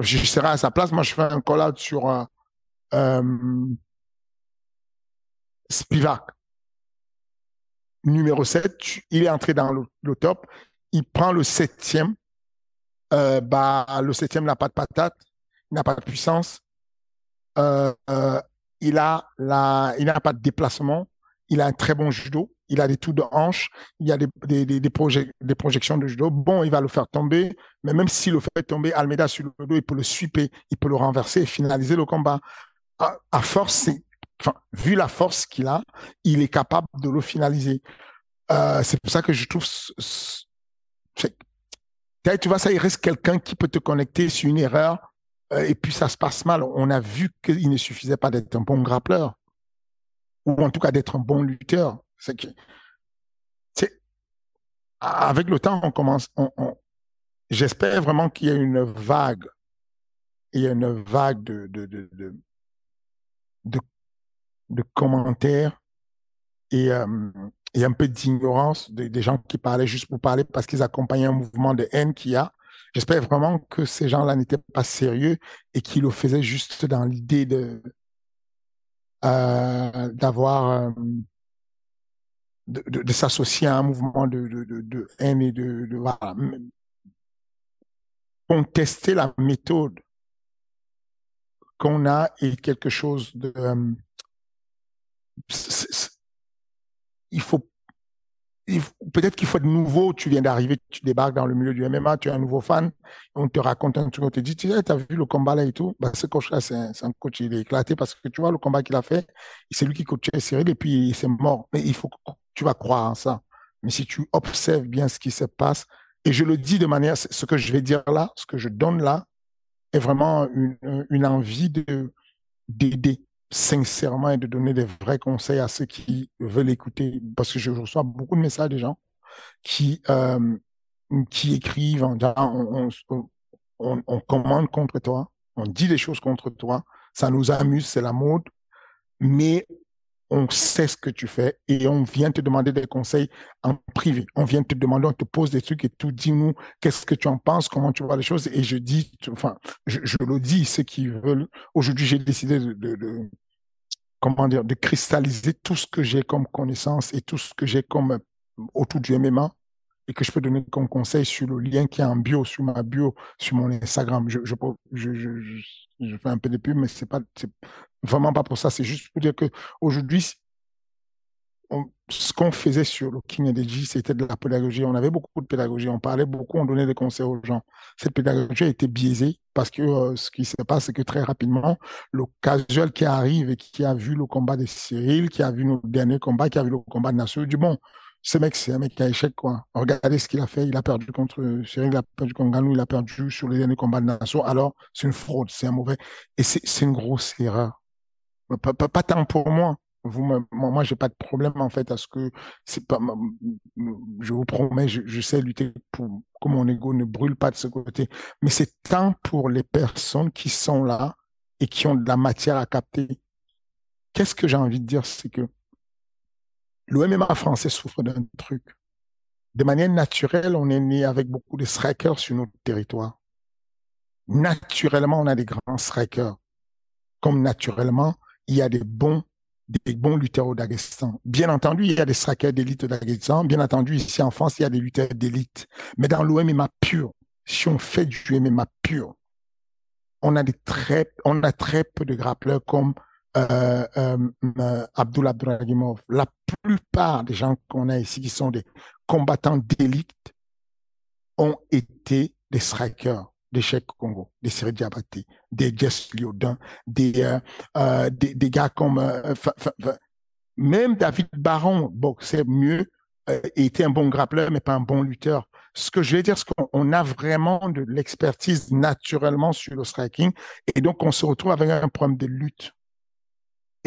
S3: Je serai à sa place, moi je fais un collage sur euh, euh Spivak. Numéro 7, il est entré dans le, top. Il prend le septième bah, le septième n'a pas de patate, il n'a pas de puissance, euh, euh, il a la, il n'a pas de déplacement, il a un très bon judo, il a des tours de hanche, il a des, des, des, des, projections de judo. Bon, il va le faire tomber, mais même s'il le fait tomber, Almeida sur le dos, il peut le sweeper, il peut le renverser et finaliser le combat. À, force, vu la force qu'il a, il est capable de le finaliser. Euh, c'est pour ça que je trouve tu vois, ça, il reste quelqu'un qui peut te connecter sur une erreur et puis ça se passe mal. On a vu qu'il ne suffisait pas d'être un bon grappleur ou en tout cas d'être un bon lutteur. C'est que, avec le temps, on commence, j'espère vraiment qu'il y a une vague, il y a une vague de, de, de, de, de commentaires et, euh, a un peu d'ignorance des gens qui parlaient juste pour parler parce qu'ils accompagnaient un mouvement de haine qu'il y a. J'espère vraiment que ces gens-là n'étaient pas sérieux et qu'ils le faisaient juste dans l'idée de euh, d'avoir euh, de, s'associer à un mouvement de, haine et de, voilà, contester la méthode qu'on a et quelque chose de euh, il faut, peut-être qu'il faut de nouveau, tu viens d'arriver, tu débarques dans le milieu du MMA, tu es un nouveau fan, on te raconte un truc, on te dit, tu as vu le combat là et tout, bah, ce coach-là, c'est un, coach, il est éclaté parce que tu vois le combat qu'il a fait, c'est lui qui coachait Cyril et puis c'est mort. Mais il faut que tu vas croire en ça. Mais si tu observes bien ce qui se passe, et je le dis de manière, ce que je vais dire là, ce que je donne là, est vraiment une, une envie de d'aider sincèrement et de donner des vrais conseils à ceux qui veulent écouter, parce que je reçois beaucoup de messages des gens qui, euh, qui écrivent en disant on, on, on, commande contre toi, on dit des choses contre toi, ça nous amuse, c'est la mode, mais on sait ce que tu fais et on vient te demander des conseils en privé. On vient te demander, on te pose des trucs et tout, dis-nous qu'est-ce que tu en penses, comment tu vois les choses? Et je dis, enfin, je, le dis, ceux qui veulent. Aujourd'hui, j'ai décidé de, de, de, comment dire, de cristalliser tout ce que j'ai comme connaissance et tout ce que j'ai comme autour du MMA et que je peux donner comme conseil sur le lien qui est en bio, sur ma bio, sur mon Instagram. Je, fais un peu de pub, mais c'est pas, vraiment pas pour ça. C'est juste pour dire que aujourd'hui, ce qu'on faisait sur le King Energy, c'était de la pédagogie. On avait beaucoup de pédagogie. On parlait beaucoup, on donnait des conseils aux gens. Cette pédagogie a été biaisée parce que euh, ce qui se passe, c'est que très rapidement, le casual qui arrive et qui a vu le combat de Cyril, qui a vu nos derniers combats, qui a vu le combat de Nassau, du bon, ce mec, c'est un mec qui a échec, quoi. Regardez ce qu'il a fait. Il a perdu contre il a perdu contre Ganou, il a perdu sur les derniers combats de Nassau. Alors, c'est une fraude, c'est un mauvais. Et c'est une grosse erreur. Pas, tant pour moi vous moi, moi j'ai pas de problème en fait à ce que c'est pas je vous promets je, sais lutter pour que mon ego ne brûle pas de ce côté mais c'est tant pour les personnes qui sont là et qui ont de la matière à capter qu'est-ce que j'ai envie de dire c'est que le MMA français souffre d'un truc de manière naturelle on est né avec beaucoup de strikers sur notre territoire naturellement on a des grands strikers comme naturellement il y a des bons des bons lutteurs au Daghestan. Bien entendu, il y a des strikers d'élite au Daghestan. Bien entendu, ici en France, il y a des lutteurs d'élite. Mais dans l'OMMA pur, si on fait du MMA pur, on a, des très, on a très peu de grappleurs comme euh, euh, euh Abdullah La plupart des gens qu'on a ici qui sont des combattants d'élite ont été des strikers des Cheikh Congo, des Siri Diabaté, des Jess Liodin, des, euh, euh, des, des, gars comme même David Baron boxait mieux, était un bon grappleur, mais pas un bon lutteur. Ce que je veux dire, c'est qu'on a vraiment de l'expertise naturellement sur le striking, et donc on se retrouve avec un problème de lutte.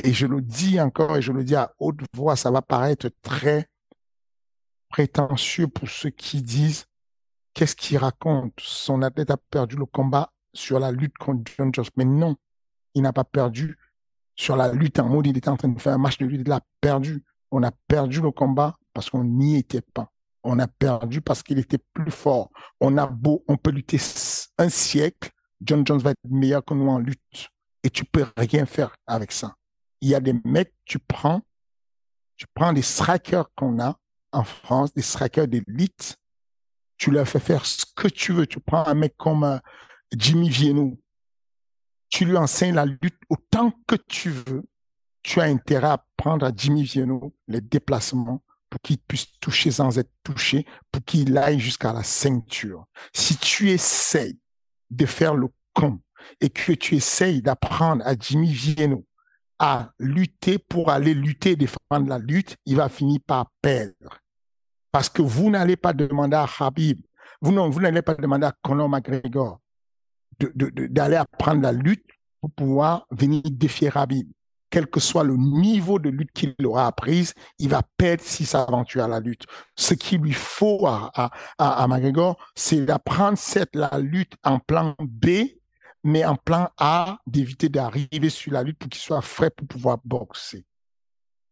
S3: Et je le dis encore, et je le dis à haute voix, ça va paraître très prétentieux pour ceux qui disent Qu'est-ce qu'il raconte Son athlète a perdu le combat sur la lutte contre John Jones. Mais non, il n'a pas perdu sur la lutte en mode il était en train de faire un match de lutte, il a perdu. On a perdu le combat parce qu'on n'y était pas. On a perdu parce qu'il était plus fort. On a beau, on peut lutter un siècle, John Jones va être meilleur que nous en lutte. Et tu peux rien faire avec ça. Il y a des mecs, tu prends, tu prends des strikers qu'on a en France, des strikers d'élite, tu leur fais faire ce que tu veux. Tu prends un mec comme euh, Jimmy Vienno, tu lui enseignes la lutte autant que tu veux. Tu as intérêt à prendre à Jimmy Vienno les déplacements pour qu'il puisse toucher sans être touché, pour qu'il aille jusqu'à la ceinture. Si tu essayes de faire le con et que tu essayes d'apprendre à Jimmy Vienno à lutter pour aller lutter, défendre la lutte, il va finir par perdre. Parce que vous n'allez pas demander à Habib, vous, n'allez pas demander à Conor McGregor d'aller apprendre la lutte pour pouvoir venir défier Habib. Quel que soit le niveau de lutte qu'il aura apprise, il va perdre s'il s'aventure à la lutte. Ce qu'il lui faut à, à, à, McGregor, c'est d'apprendre cette la lutte en plan B, mais en plan A, d'éviter d'arriver sur la lutte pour qu'il soit frais pour pouvoir boxer.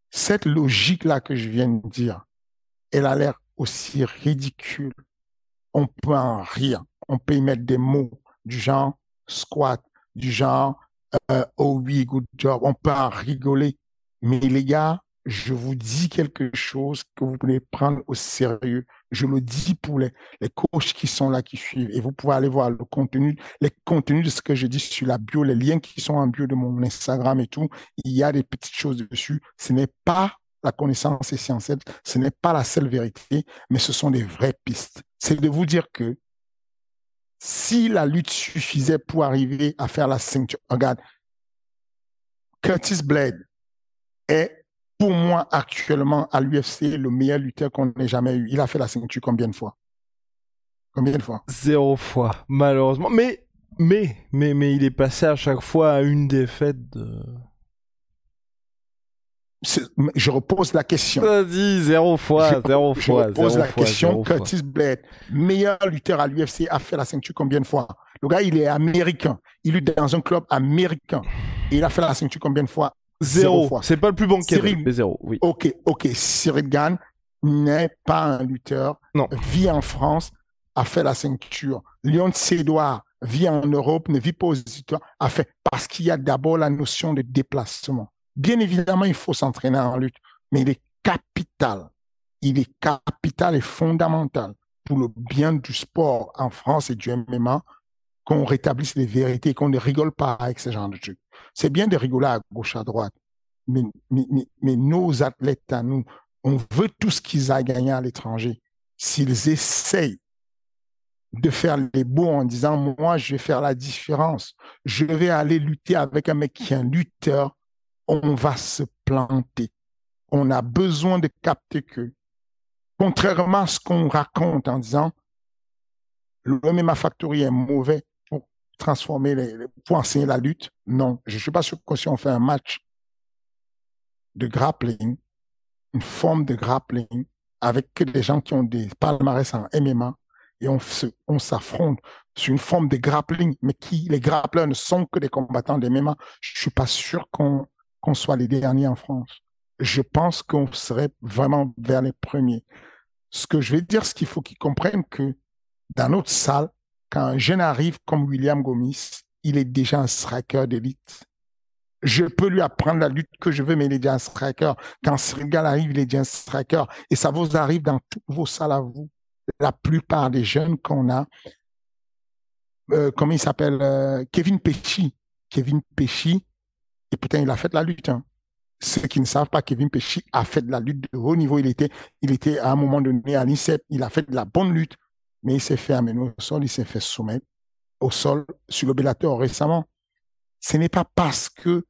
S3: Cette logique-là que je viens de dire, elle a l'air aussi ridicule. On peut en rire. On peut y mettre des mots du genre squat, du genre euh, oh oui, good job. On peut en rigoler. Mais les gars, je vous dis quelque chose que vous pouvez prendre au sérieux. Je le dis pour les, les coachs qui sont là, qui suivent. Et vous pouvez aller voir le contenu, les contenus de ce que je dis sur la bio, les liens qui sont en bio de mon Instagram et tout. Il y a des petites choses dessus. Ce n'est pas la connaissance essentielle, ce n'est pas la seule vérité, mais ce sont des vraies pistes. C'est de vous dire que si la lutte suffisait pour arriver à faire la ceinture, regarde, Curtis Blade est pour moi actuellement à l'UFC le meilleur lutteur qu'on ait jamais eu. Il a fait la ceinture combien de fois? Combien de fois?
S2: Zéro fois, malheureusement. Mais, mais, mais, mais il est passé à chaque fois à une défaite de
S3: je repose la question.
S2: Vas-y, zéro fois, zéro
S3: je
S2: fois.
S3: Je repose la question. Curtis Blade, meilleur lutteur à l'UFC, a fait la ceinture combien de fois? Le gars, il est américain. Il lutte dans un club américain. Et il a fait la ceinture combien de fois?
S2: Zéro. C'est pas le plus bon Cyril... mais zéro, oui.
S3: Ok, ok. Cyril Gann n'est pas un lutteur.
S2: Non.
S3: Vit en France, a fait la ceinture. Lyon Cédoire vit en Europe, ne vit pas aux États-Unis, a fait. Parce qu'il y a d'abord la notion de déplacement. Bien évidemment, il faut s'entraîner en lutte, mais il est capital. Il est capital et fondamental pour le bien du sport en France et du MMA qu'on rétablisse les vérités, qu'on ne rigole pas avec ce genre de trucs. C'est bien de rigoler à gauche, à droite, mais, nos athlètes à nous, on veut tout ce qu'ils aient gagné à l'étranger. S'ils essayent de faire les beaux en disant, moi, je vais faire la différence, je vais aller lutter avec un mec qui est un lutteur, on va se planter. On a besoin de capter que, contrairement à ce qu'on raconte en disant, le MMA Factory est mauvais transformer les, pour enseigner la lutte? Non, je ne suis pas sûr que si on fait un match de grappling, une forme de grappling avec des gens qui ont des palmarès en MMA et on, on s'affronte sur une forme de grappling, mais qui, les grappleurs ne sont que des combattants de MMA. Je suis pas sûr qu'on qu'on soit les derniers en France. Je pense qu'on serait vraiment vers les premiers. Ce que je vais dire, c'est qu'il faut qu'ils comprennent que dans notre salle, quand un jeune arrive comme William Gomis, il est déjà un striker d'élite. Je peux lui apprendre la lutte que je veux, mais il est déjà un striker. Quand Srigal arrive, il est déjà un striker. Et ça vous arrive dans toutes vos salles à vous. La plupart des jeunes qu'on a, euh, comment il s'appelle, euh, Kevin Pesci. Kevin Pesci, et putain, il a fait de la lutte. Hein. Ceux qui ne savent pas, Kevin Pesci a fait de la lutte de haut niveau. Il était, il était à un moment donné à l'INSEP. Il a fait de la bonne lutte, mais il s'est fait amener au sol, il s'est fait soumettre au sol sur l'obélateur récemment. Ce n'est pas parce que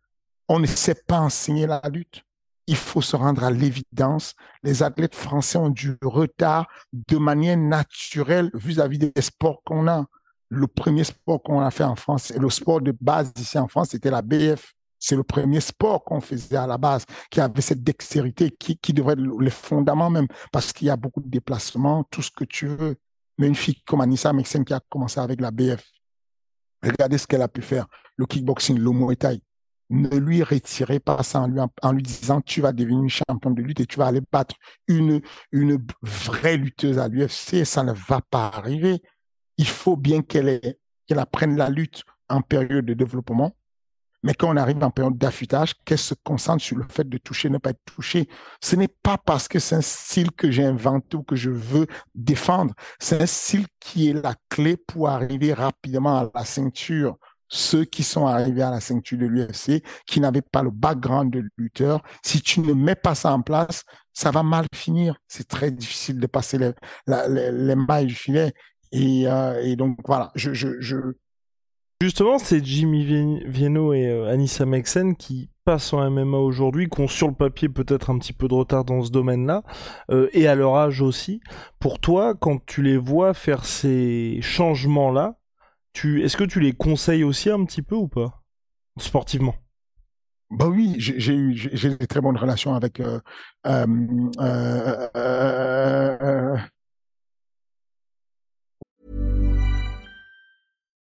S3: on ne sait pas enseigner la lutte. Il faut se rendre à l'évidence. Les athlètes français ont du retard de manière naturelle vis-à-vis des sports qu'on a. Le premier sport qu'on a fait en France, et le sport de base ici en France, c'était la BF. C'est le premier sport qu'on faisait à la base, qui avait cette dextérité, qui, devrait être le fondament même, parce qu'il y a beaucoup de déplacements, tout ce que tu veux. Mais une fille comme Anissa Mexen qui a commencé avec la BF, regardez ce qu'elle a pu faire. Le kickboxing, le Muay. Ne lui retirez pas ça en lui, disant tu vas devenir une championne de lutte et tu vas aller battre une, vraie lutteuse à l'UFC. Ça ne va pas arriver. Il faut bien qu'elle apprenne la lutte en période de développement mais quand on arrive en période d'affûtage, qu'elle se concentre sur le fait de toucher, ne pas être touché. Ce n'est pas parce que c'est un style que j'ai inventé ou que je veux défendre. C'est un style qui est la clé pour arriver rapidement à la ceinture. Ceux qui sont arrivés à la ceinture de l'UFC, qui n'avaient pas le background de lutteur, si tu ne mets pas ça en place, ça va mal finir. C'est très difficile de passer les, les, mailles du filet. Et, euh, et donc voilà, je, je, je,
S2: Justement, c'est Jimmy Vienno et euh, Anissa Mexen qui passent en MMA aujourd'hui, qui ont sur le papier peut-être un petit peu de retard dans ce domaine-là, euh, et à leur âge aussi. Pour toi, quand tu les vois faire ces changements-là, est-ce que tu les conseilles aussi un petit peu ou pas? Sportivement
S3: bah oui, j'ai eu des très bonnes relations avec euh,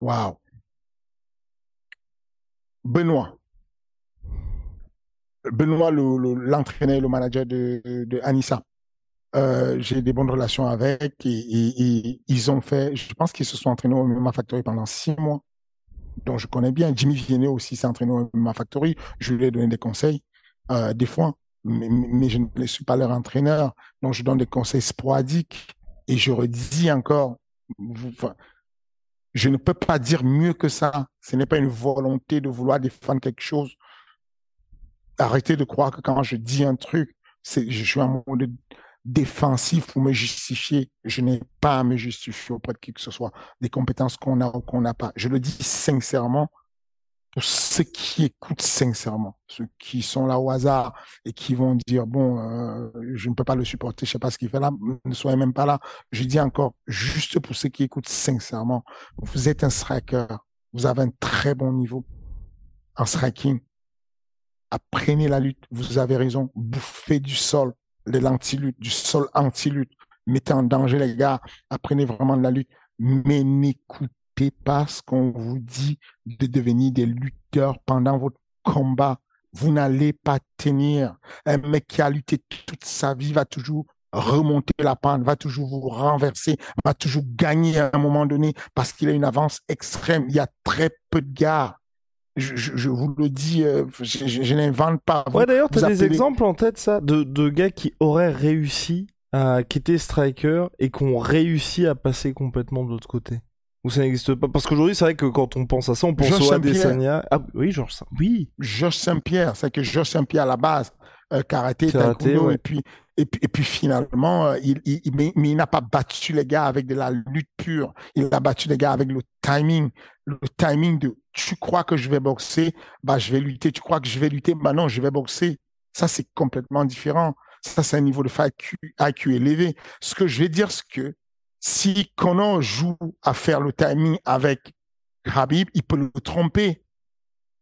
S3: Wow. Benoît. Benoît, l'entraîneur le, le manager de, de Anissa. Euh, j'ai des bonnes relations avec et, ils ont fait, je pense qu'ils se sont entraînés au MMA Factory pendant six mois. Donc je connais bien. Jimmy Viennet aussi s'est entraîné au MMA Factory. Je lui ai donné des conseils euh, des fois, mais, je ne suis pas leur entraîneur. Donc je donne des conseils sporadiques et je redis encore, je ne peux pas dire mieux que ça. Ce n'est pas une volonté de vouloir défendre quelque chose. Arrêtez de croire que quand je dis un truc, c'est, je suis en mode défensif pour me justifier. Je n'ai pas à me justifier auprès de qui que ce soit des compétences qu'on a ou qu'on n'a pas. Je le dis sincèrement ceux qui écoutent sincèrement, ceux qui sont là au hasard et qui vont dire bon, euh, je ne peux pas le supporter, je sais pas ce qu'il fait là, ne soyez même pas là. Je dis encore, juste pour ceux qui écoutent sincèrement, vous êtes un striker, vous avez un très bon niveau en striking. Apprenez la lutte, vous avez raison, bouffez du sol, de l'anti-lutte, du sol anti-lutte, mettez en danger les gars, apprenez vraiment de la lutte, mais n'écoutez n'écoutez pas ce qu'on vous dit de devenir des lutteurs pendant votre combat. Vous n'allez pas tenir. Un mec qui a lutté toute sa vie va toujours remonter la pente, va toujours vous renverser, va toujours gagner à un moment donné parce qu'il a une avance extrême. Il y a très peu de gars. Je, vous le dis, euh, je, n'invente pas.
S2: ouais, d'ailleurs, tu as des exemples en tête, ça, de, de gars qui auraient réussi à quitter Striker et qui ont réussi à passer complètement de l'autre côté? Ou ça n'existe pas? Parce qu'aujourd'hui, c'est vrai que quand on pense à ça, on pense au Adesanya. Ah oui, Georges Saint. Oui.
S3: Georges Saint-Pierre, c'est que Georges Saint-Pierre à la base, euh, karaté, taekwondo, et puis et puis, et puis finalement, euh, il, il, mais, il n'a pas battu les gars avec de la lutte pure. Il a battu les gars avec le timing, le timing de tu crois que je vais boxer, bah je vais lutter. Tu crois que je vais lutter, bah non, je vais boxer. Ça c'est complètement différent. Ça c'est un niveau de IQ, élevé. Ce que je vais dire, c'est que si Conor joue à faire le timing avec Habib, il peut le tromper.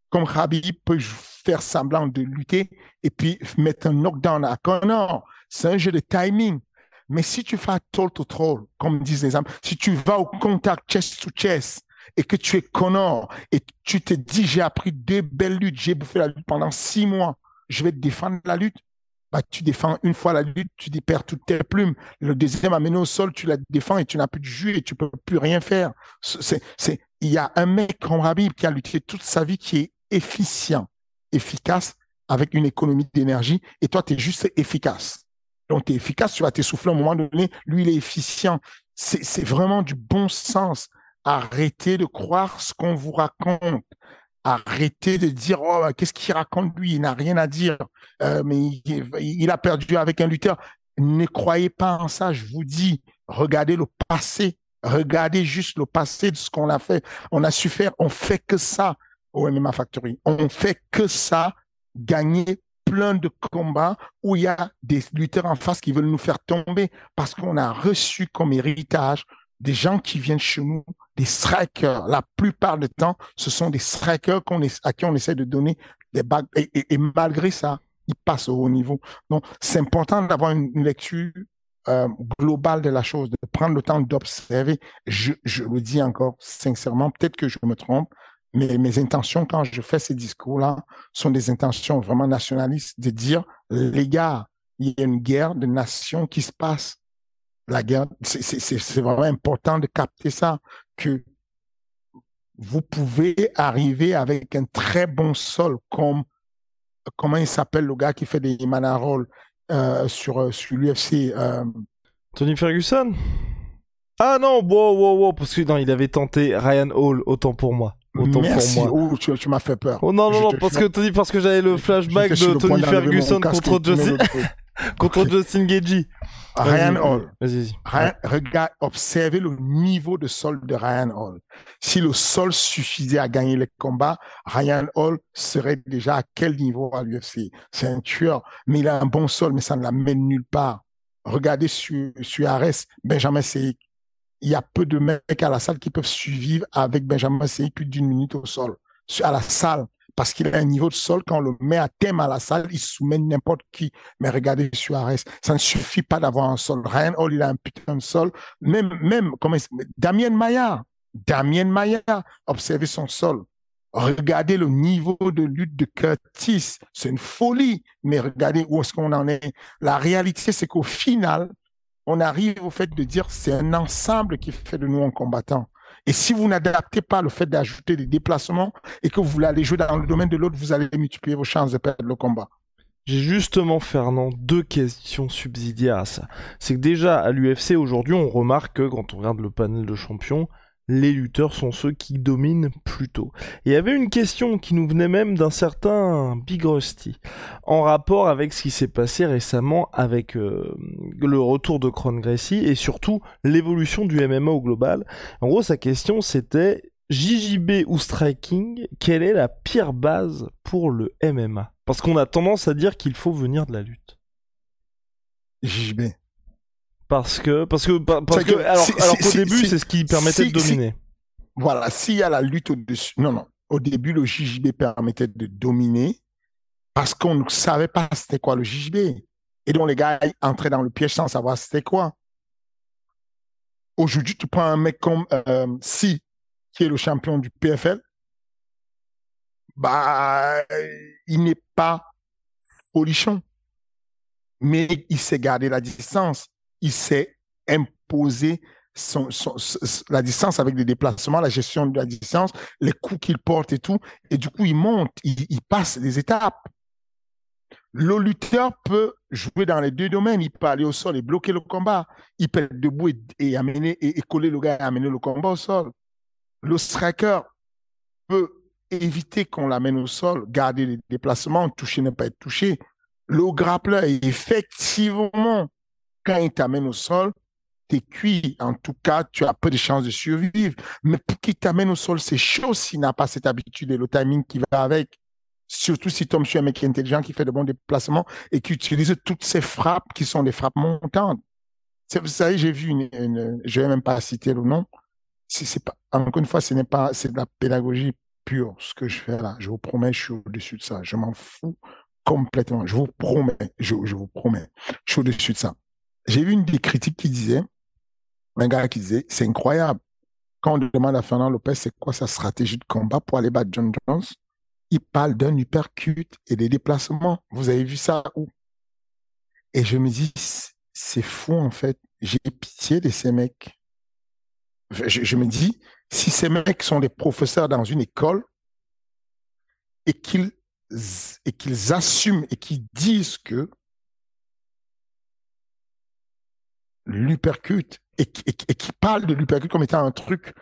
S3: Comme Habib peut faire semblant de lutter et puis mettre un knockdown à Conor. C'est un jeu de timing. Mais si tu fais troll to troll, comme disent les hommes, si tu vas au contact chest to chest et que tu es Connor et tu te dis j'ai appris deux belles luttes, j'ai bouffé la lutte pendant six mois, je vais te défendre la lutte. Bah, tu défends une fois la lutte, tu perds toutes tes plumes. Le deuxième amené au sol, tu la défends et tu n'as plus de jus et tu peux plus rien faire. C'est, c'est, il y a un mec comme Rabib qui a lutté toute sa vie qui est efficient, efficace, avec une économie d'énergie et toi, tu es juste efficace. Donc, tu es efficace, tu vas t'essouffler à un moment donné. Lui, il est efficient. C'est vraiment du bon sens. Arrêtez de croire ce qu'on vous raconte. Arrêtez de dire, oh, qu'est-ce qu'il raconte lui? Il n'a rien à dire. Euh, mais il, a perdu avec un lutteur. Ne croyez pas en ça. Je vous dis, regardez le passé. Regardez juste le passé de ce qu'on a fait. On a su faire, on fait que ça au MMA Factory. On fait que ça, gagner plein de combats où il y a des lutteurs en face qui veulent nous faire tomber parce qu'on a reçu comme héritage des gens qui viennent chez nous, des strikers. La plupart du temps, ce sont des strikers qu'on à qui on essaie de donner des bagues. Et, malgré ça, ils passent au haut niveau. Donc, c'est important d'avoir une, lecture euh, globale de la chose, de prendre le temps d'observer. Je, je le dis encore sincèrement, peut-être que je me trompe, mais mes intentions quand je fais ces discours-là sont des intentions vraiment nationalistes de dire, les gars, il y a une guerre de nations qui se passe. La guerre, c'est vraiment important de capter ça, que vous pouvez arriver avec un très bon sol, comme comment il s'appelle le gars qui fait des manarolles euh, sur, euh, sur l'UFC. Euh...
S2: Tony Ferguson? Ah non, wow, wow, wow, parce que non, il avait tenté Ryan Hall, autant pour moi.
S3: Merci.
S2: pour
S3: moi. Oh, tu, m'as fait peur.
S2: Oh non, non, non, parce que Tony, parce que j'avais le flashback de Tony Ferguson contre Justin, contre Justin Gagey.
S3: Ryan Hall. Vas-y. Regarde, observez le niveau de sol de Ryan Hall. Si le sol suffisait à gagner les combats, Ryan Hall serait déjà à quel niveau à l'UFC? C'est un tueur, mais il a un bon sol, mais ça ne l'amène nulle part. Regardez sur, sur Ares, Benjamin Seik il y a peu de mecs à la salle qui peuvent suivre avec Benjamin Seyi plus d'une minute au sol, à la salle, parce qu'il a un niveau de sol, quand on le met à thème à la salle, il soumet n'importe qui. Mais regardez Suarez, ça ne suffit pas d'avoir un sol. Ryan Hall, il a un putain de sol. Même, même, Damien Maillard, Damien Maillard, observez son sol. Regardez le niveau de lutte de Curtis, c'est une folie. Mais regardez où est-ce qu'on en est. La réalité, c'est qu'au final, on arrive au fait de dire c'est un ensemble qui fait de nous un combattant. Et si vous n'adaptez pas le fait d'ajouter des déplacements et que vous voulez aller jouer dans le domaine de l'autre, vous allez multiplier vos chances de perdre le combat.
S2: J'ai justement, Fernand, deux questions subsidiaires à ça. C'est que déjà, à l'UFC, aujourd'hui, on remarque que quand on regarde le panel de champions, les lutteurs sont ceux qui dominent plutôt. Il y avait une question qui nous venait même d'un certain Big Rusty, en rapport avec ce qui s'est passé récemment avec euh, le retour de Kron Gracie et surtout l'évolution du MMA au global. En gros, sa question c'était JJB ou striking, quelle est la pire base pour le MMA Parce qu'on a tendance à dire qu'il faut venir de la lutte.
S3: JJB.
S2: Parce que, parce que, parce que, alors, alors qu'au début, c'est ce qui permettait de dominer.
S3: Voilà, s'il y a la lutte au-dessus, non, non, au début, le JJB permettait de dominer parce qu'on ne savait pas c'était quoi le JJB. Et donc, les gars entraient dans le piège sans savoir c'était quoi. Aujourd'hui, tu prends un mec comme euh, Si, qui est le champion du PFL, bah, il n'est pas folichon. Mais il sait garder la distance. Il sait imposer son, la distance avec les déplacements, la gestion de la distance, les coups qu'il porte et tout. Et du coup, il monte, il, passe des étapes. Le lutteur peut jouer dans les deux domaines. Il peut aller au sol et bloquer le combat. Il peut être debout et, amener et, coller le gars et amener le combat au sol. Le striker peut éviter qu'on l'amène au sol, garder les déplacements, toucher, ne pas être touché. Le grappleur, effectivement, quand il t'amène au sol, t'es cuit. En tout cas, tu as peu de chances de survivre. Mais pour qu'il t'amène au sol, c'est chaud s'il n'a pas cette habitude et le timing qui va avec. Surtout si tu sur un mec intelligent qui fait de bons déplacements et qui utilise toutes ces frappes qui sont des frappes montantes. Vous savez, j'ai vu une, une je vais même pas citer le nom. Encore une fois, ce n'est pas, c'est de la pédagogie pure, ce que je fais là. Je vous promets, je suis au-dessus de ça. Je m'en fous complètement. Je vous promets, je vous promets, je suis au-dessus de ça. J'ai vu une des critiques qui disait, un gars qui disait, c'est incroyable. Quand on demande à Fernand Lopez c'est quoi sa stratégie de combat pour aller battre John Jones, il parle d'un hypercute et des déplacements. Vous avez vu ça où? Et je me dis, c'est fou en fait. J'ai pitié de ces mecs. Je, me dis, si ces mecs sont des professeurs dans une école et qu'ils et qu'ils assument et qu'ils disent que l'hypercute et, qui parle de l'hypercute comme étant un truc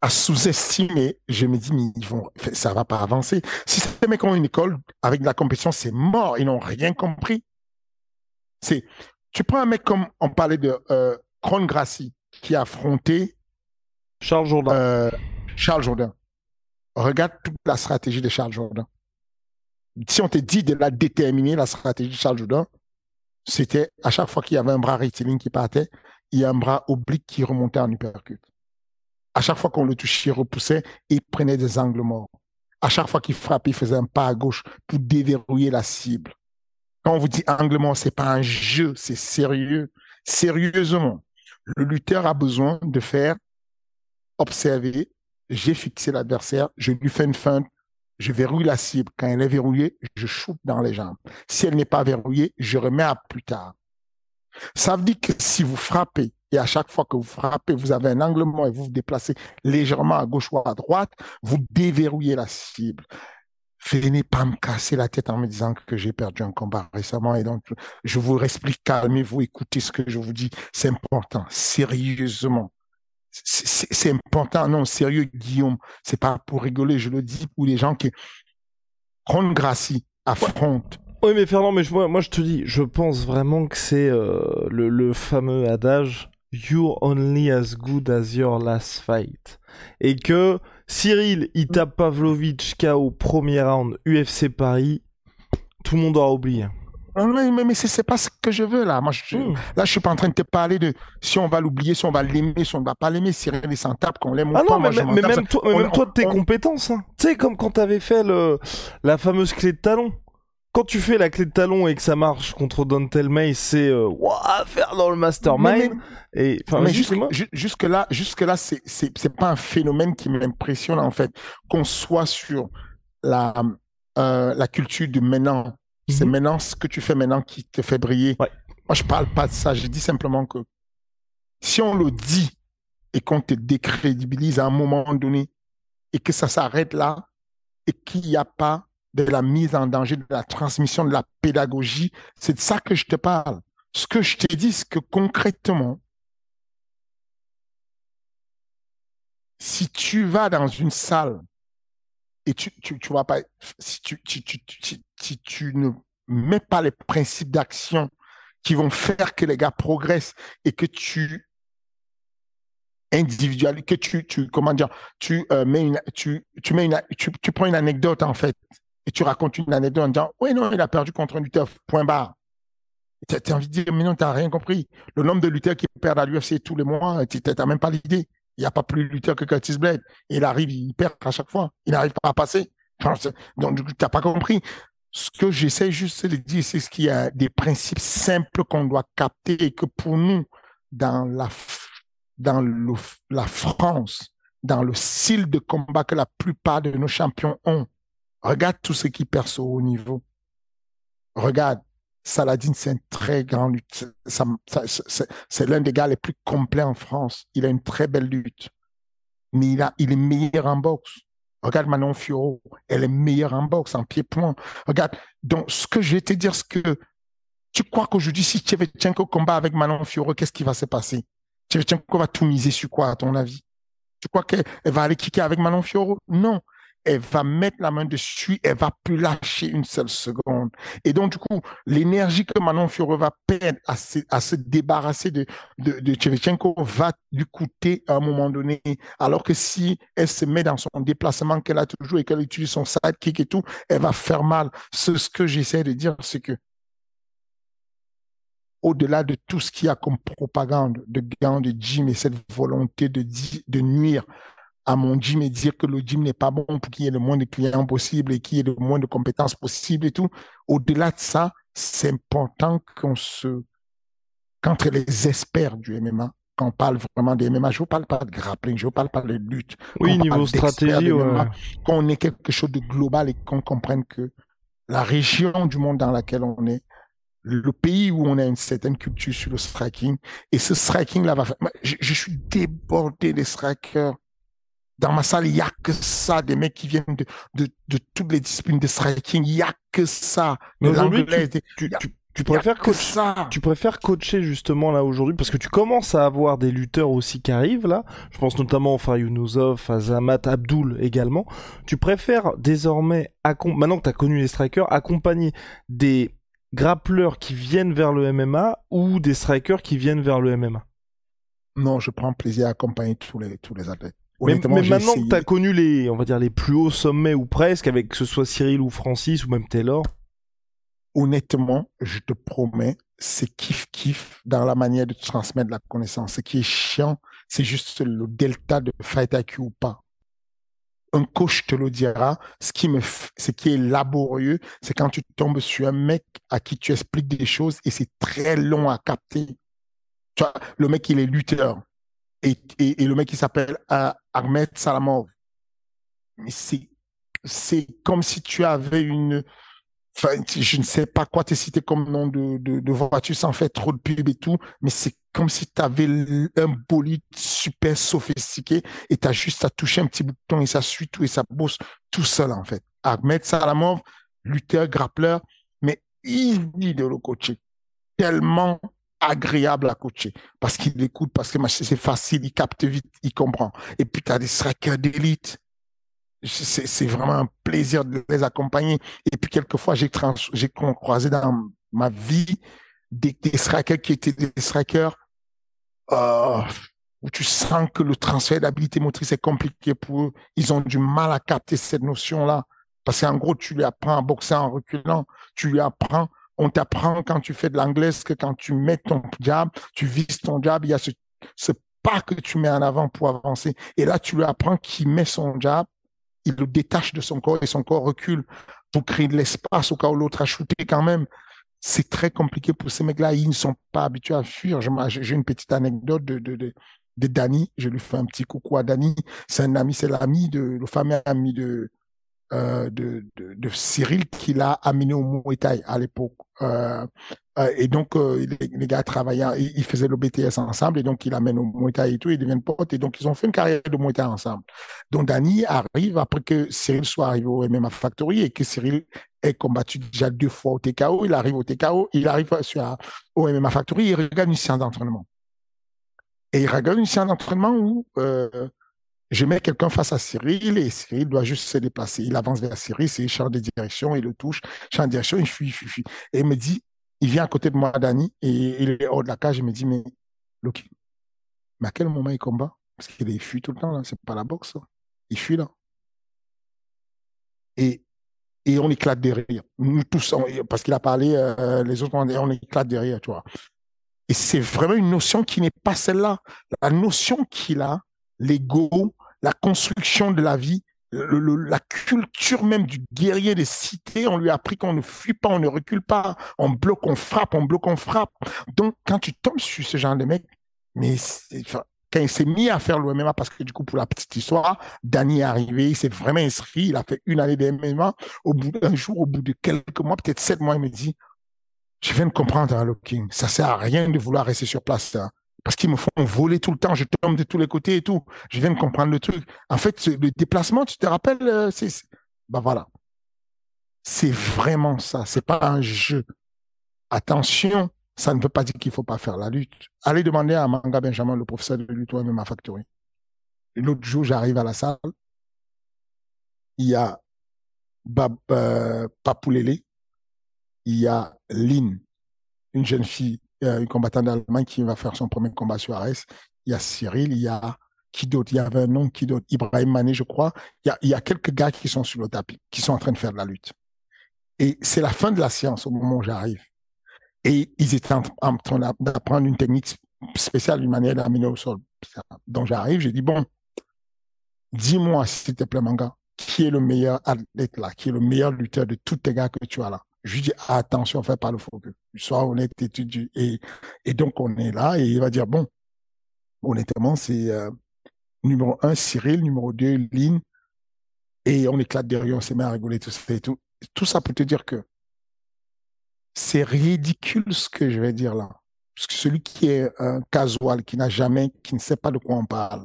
S3: à sous-estimer, je me dis, mais ils vont, ça va pas avancer. Si ces mecs ont une école avec de la compétition, c'est mort. Ils n'ont rien compris. C'est, tu prends un mec comme on parlait de euh, Gracie qui a affronté
S2: Charles Jourdain.
S3: Euh, Charles Jourdain. Regarde toute la stratégie de Charles Jourdain. Si on te dit de la déterminer, la stratégie de Charles Jourdain, c'était à chaque fois qu'il y avait un bras rectiligne qui partait, il y a un bras oblique qui remontait en uppercut. À chaque fois qu'on le touchait, il repoussait il prenait des angles morts. À chaque fois qu'il frappait, il faisait un pas à gauche pour déverrouiller la cible. Quand on vous dit angle mort, c'est pas un jeu, c'est sérieux. Sérieusement, le lutteur a besoin de faire observer, j'ai fixé l'adversaire, je lui fais une feinte, je verrouille la cible. Quand elle est verrouillée, je shoot dans les jambes. Si elle n'est pas verrouillée, je remets à plus tard. Ça veut dire que si vous frappez, et à chaque fois que vous frappez, vous avez un angle mort et vous vous déplacez légèrement à gauche ou à droite, vous déverrouillez la cible. Venez pas me casser la tête en me disant que j'ai perdu un combat récemment et donc je vous explique, calmez-vous, écoutez ce que je vous dis, c'est important, sérieusement c'est important. Non, sérieux, Guillaume, c'est pas pour rigoler, je le dis pour les gens qui Ron Gracie affrontent.
S2: Oui, mais Fernand, mais moi, moi je te dis, je pense vraiment que c'est euh, le, le, fameux adage You're only as good as your last fight. Et que Cyril, il tape Pavlovich KO premier round UFC Paris, tout le monde aura oublié.
S3: Ah mais, mais, mais c'est pas ce que je veux là. Moi, je, hmm. là, je suis pas en train de te parler de si on va l'oublier, si on va l'aimer, si on ne va pas l'aimer, si rien n'est sans tape, qu'on l'aime ou
S2: ah
S3: pas.
S2: Non, mais, mais même, toi, même toi de tes compétences. Hein. Tu sais, comme quand tu avais fait le, la fameuse clé de talon. Quand tu fais la clé de talon et que ça marche contre Dontel May, c'est euh, faire dans le mastermind. et
S3: enfin, jusque, jusque là, jusque là, c'est pas un phénomène qui m'impressionne en fait qu'on soit sur la euh, la culture du maintenant c'est mhm. maintenant ce que tu fais maintenant qui te fait briller. Moi, je parle pas de ça. Je dis simplement que si on le dit et qu'on te décrédibilise à un moment donné et que ça s'arrête là et qu'il n'y a pas de la mise en danger de la transmission de la pédagogie, c'est de ça que je te parle. Ce que je te dis, c'est que concrètement, si tu vas dans une salle et tu, tu, tu vois pas, si tu, tu, tu, tu, si tu ne mets pas les principes d'action qui vont faire que les gars progressent et que tu individualises, que tu, tu, comment dire, tu euh, mets une, tu, tu mets une, tu, tu, prends une anecdote en fait et tu racontes une anecdote en disant, oui, non, il a perdu contre un lutteur, point barre. Tu as envie de dire, mais non, tu n'as rien compris. Le nombre de lutteurs qui perdent à l'UFC tous les mois, tu n'as même pas l'idée. Il n'y a pas plus de lutteurs que Curtis Blade. Il arrive, il perd à chaque fois. Il n'arrive pas à passer. donc, tu n'as pas compris. Ce que j'essaie juste de dire, c'est qu'il y a des principes simples qu'on doit capter et que pour nous, dans la, dans le, la France, dans le style de combat que la plupart de nos champions ont. Regarde tout ce qui perce au haut niveau. Regarde, Saladin, c'est un très grand lutte. C'est l'un des gars les plus complets en France. Il a une très belle lutte. Mais il, est meilleur en boxe. Regarde Manon Fioro, elle est meilleure en boxe, en pied-point. Regarde, donc ce que je vais te dire, c'est que tu crois qu'aujourd'hui, si Tchevchenko combat avec Manon Fioro, qu'est-ce qui va se passer? Tchevchenko va tout miser sur quoi, à ton avis? Tu crois qu'elle va aller kicker avec Manon Fioro Non elle va mettre la main dessus, elle va plus lâcher une seule seconde. Et donc, du coup, l'énergie que Manon Fiore va perdre à se, débarrasser de, de, va lui coûter à un moment donné. Alors que si elle se met dans son déplacement qu'elle a toujours et qu'elle utilise son sidekick et tout, elle va faire mal. Ce, que j'essaie de dire, c'est que au-delà de tout ce qu'il y a comme propagande de gants de gym et cette volonté de nuire à mon gym et dire que le gym n'est pas bon pour qu'il y ait le moins de clients possible et qu'il y ait le moins de compétences possible et tout. Au-delà de ça, c'est important qu'on se, qu'entre les experts du MMA, qu'on parle vraiment des MMA, je ne parle pas de grappling, je ne parle pas de lutte.
S2: Oui, niveau stratégie,
S3: qu'on ait quelque chose de global et qu'on comprenne que la région du monde dans laquelle on est, le pays où on a une certaine culture sur le striking, et ce striking-là va faire... Je, je, suis débordé des strikers dans ma salle, il n'y a que ça, des mecs qui viennent de, de, de toutes les disciplines de striking. Il n'y a que ça.
S2: Mais aujourd'hui, tu, tu, tu, préfères coacher, tu préfères coacher justement là aujourd'hui parce que tu commences à avoir des lutteurs aussi qui arrivent là. Je pense notamment à Fayunuzov, à Zamat Abdul également. Tu préfères désormais, maintenant que tu as connu les strikers, accompagner des grappleurs qui viennent vers le MMA ou des strikers qui viennent vers le MMA
S3: Non, je prends plaisir à accompagner tous les, tous les athlètes.
S2: Mais, maintenant que tu as connu les, on va dire, les plus hauts sommets ou presque, avec que ce soit Cyril ou Francis ou même Taylor
S3: Honnêtement, je te promets, c'est kiff-kiff dans la manière de transmettre la connaissance. Ce qui est chiant, c'est juste le delta de fight IQ ou pas. Un coach te le dira. Ce qui me, ce qui est laborieux, c'est quand tu tombes sur un mec à qui tu expliques des choses et c'est très long à capter. Tu vois, le mec, il est lutteur et, le mec qui s'appelle euh, Ahmed Salamov. C'est, comme si tu avais une, enfin, je ne sais pas quoi te citer comme nom de, de, de voiture sans faire trop de pub et tout, mais c'est comme si tu avais un bolide super sophistiqué et tu as juste à toucher un petit bouton et ça suit tout et ça bosse tout seul en fait. Ahmed Salamov, lutteur, grappleur, mais il de le coacher. Tellement agréable à coacher parce qu'il écoute, parce que c'est facile, il capte vite, il comprend. Et puis, tu as des strikers d'élite. C'est vraiment un plaisir de les accompagner. Et puis, quelquefois, j'ai croisé dans ma vie des, des strikers qui étaient des strikers euh, où tu sens que le transfert d'habilité motrice est compliqué pour eux. Ils ont du mal à capter cette notion-là. Parce qu'en gros, tu lui apprends à boxer en reculant, tu lui apprends on t'apprend quand tu fais de l'anglais que quand tu mets ton jab, tu vises ton jab, il y a ce, pas que tu mets en avant pour avancer. Et là, tu lui apprends qu'il met son jab, il le détache de son corps et son corps recule pour créer de l'espace au cas où l'autre a shooté quand même. C'est très compliqué pour ces mecs-là. Ils ne sont pas habitués à fuir. J'ai une petite anecdote de, de, de, de Danny. Je lui fais un petit coucou à Danny. C'est un ami, c'est l'ami de, le fameux ami de, euh, de, Cyril qui l'a amené au Muay à l'époque. Euh, euh, et donc, les, gars travaillaient, ils, faisaient le BTS ensemble, et donc il amène au Muay et tout, ils deviennent potes, et donc ils ont fait une carrière de Muay ensemble. Donc Danny arrive après que Cyril soit arrivé au MMA Factory et que Cyril ait combattu déjà deux fois au TKO, il arrive au TKO, il arrive sur, au MMA Factory, il regarde une séance d'entraînement. Et il regarde une séance d'entraînement où je mets quelqu'un face à Cyril et Cyril doit juste se déplacer. Il avance vers Cyril, c'est change de direction, il le touche, change de direction, il fuit, il fuit, fuit. Et il me dit, il vient à côté de moi, Dani, et il est hors de la cage, il me dit, mais Loki, mais à quel moment il combat? Parce qu'il fuit tout le temps, là, c'est pas la boxe, il fuit là. Et, et on éclate de rire. Nous tous, parce qu'il a parlé, euh, les autres, on éclate de rire, tu vois. Et c'est vraiment une notion qui n'est pas celle-là. La notion qu'il a, l'ego, la construction de la vie, la culture même du guerrier des cités, on lui a appris qu'on ne fuit pas, on ne recule pas, on bloque, on frappe, on bloque, on frappe. Donc, quand tu tombes sur ce genre de mec, mais quand il s'est mis à faire le MMA, parce que du coup, pour la petite histoire, Danny est arrivé, il s'est vraiment inscrit, il a fait une année de MMA. Au bout d'un jour, au bout de quelques mois, peut-être sept mois, il me dit, je viens de comprendre, hein, King, ça sert à rien de vouloir rester sur place. Hein, parce qu'ils me font voler tout le temps, je tombe de tous les côtés et tout. Je viens de comprendre le truc. En fait, le déplacement, tu te rappelles, euh, c'est, ben voilà. C'est vraiment ça. C'est pas un jeu. Attention, ça ne veut pas dire qu'il faut pas faire la lutte. Allez demander à Manga Benjamin, le professeur de lutte au MMA Factory. L'autre jour, j'arrive à la salle. Il y a Bab, euh, Papoulele. Il y a Lynn, une jeune fille, euh, une combattante d'Allemagne qui va faire son premier combat sur Ares. Il y a Cyril, il y a qui d'autre Il y avait un nom qui d'autre Ibrahim Mané, je crois. Il y, a, il y a quelques gars qui sont sur le tapis, qui sont en train de faire de la lutte. Et c'est la fin de la séance au moment où j'arrive. Et ils étaient en, train d'apprendre une technique spéciale, une manière d'amener au sol. Donc j'arrive, j'ai dit, bon, dis-moi, s'il te plaît, mon gars, qui est le meilleur athlète là, qui est le meilleur lutteur de tous tes gars que tu as là? Je lui dis, attention, fais pas le faux Sois honnête, étudie. Et, donc, on est là et il va dire, bon, honnêtement, c'est euh, numéro un, Cyril, numéro deux, Lynn. Et on éclate derrière, on s'est mis à rigoler, tout ça. Tout ça pour te dire que c'est ridicule ce que je vais dire là. Parce que celui qui est un casual, qui n'a jamais, qui ne sait pas de quoi on parle,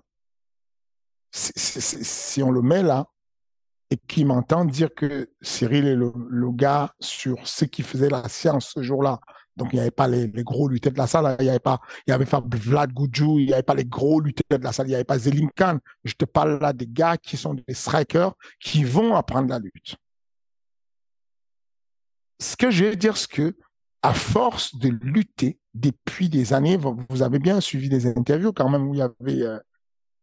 S3: si on le met là, et qui m'entend dire que Cyril est le, gars sur ce qui faisait la science ce jour-là. Donc, il n'y avait pas les, gros lutteurs de la salle, il n'y avait pas, il y avait pas Vlad Goudjou, il n'y avait pas les gros lutteurs de la salle, il n'y avait pas Zelim Khan. Je te parle là des gars qui sont des strikers qui vont apprendre la lutte ce que je veux dire, c'est que à force de lutter depuis des années, vous avez bien suivi des interviews quand même où il y avait euh,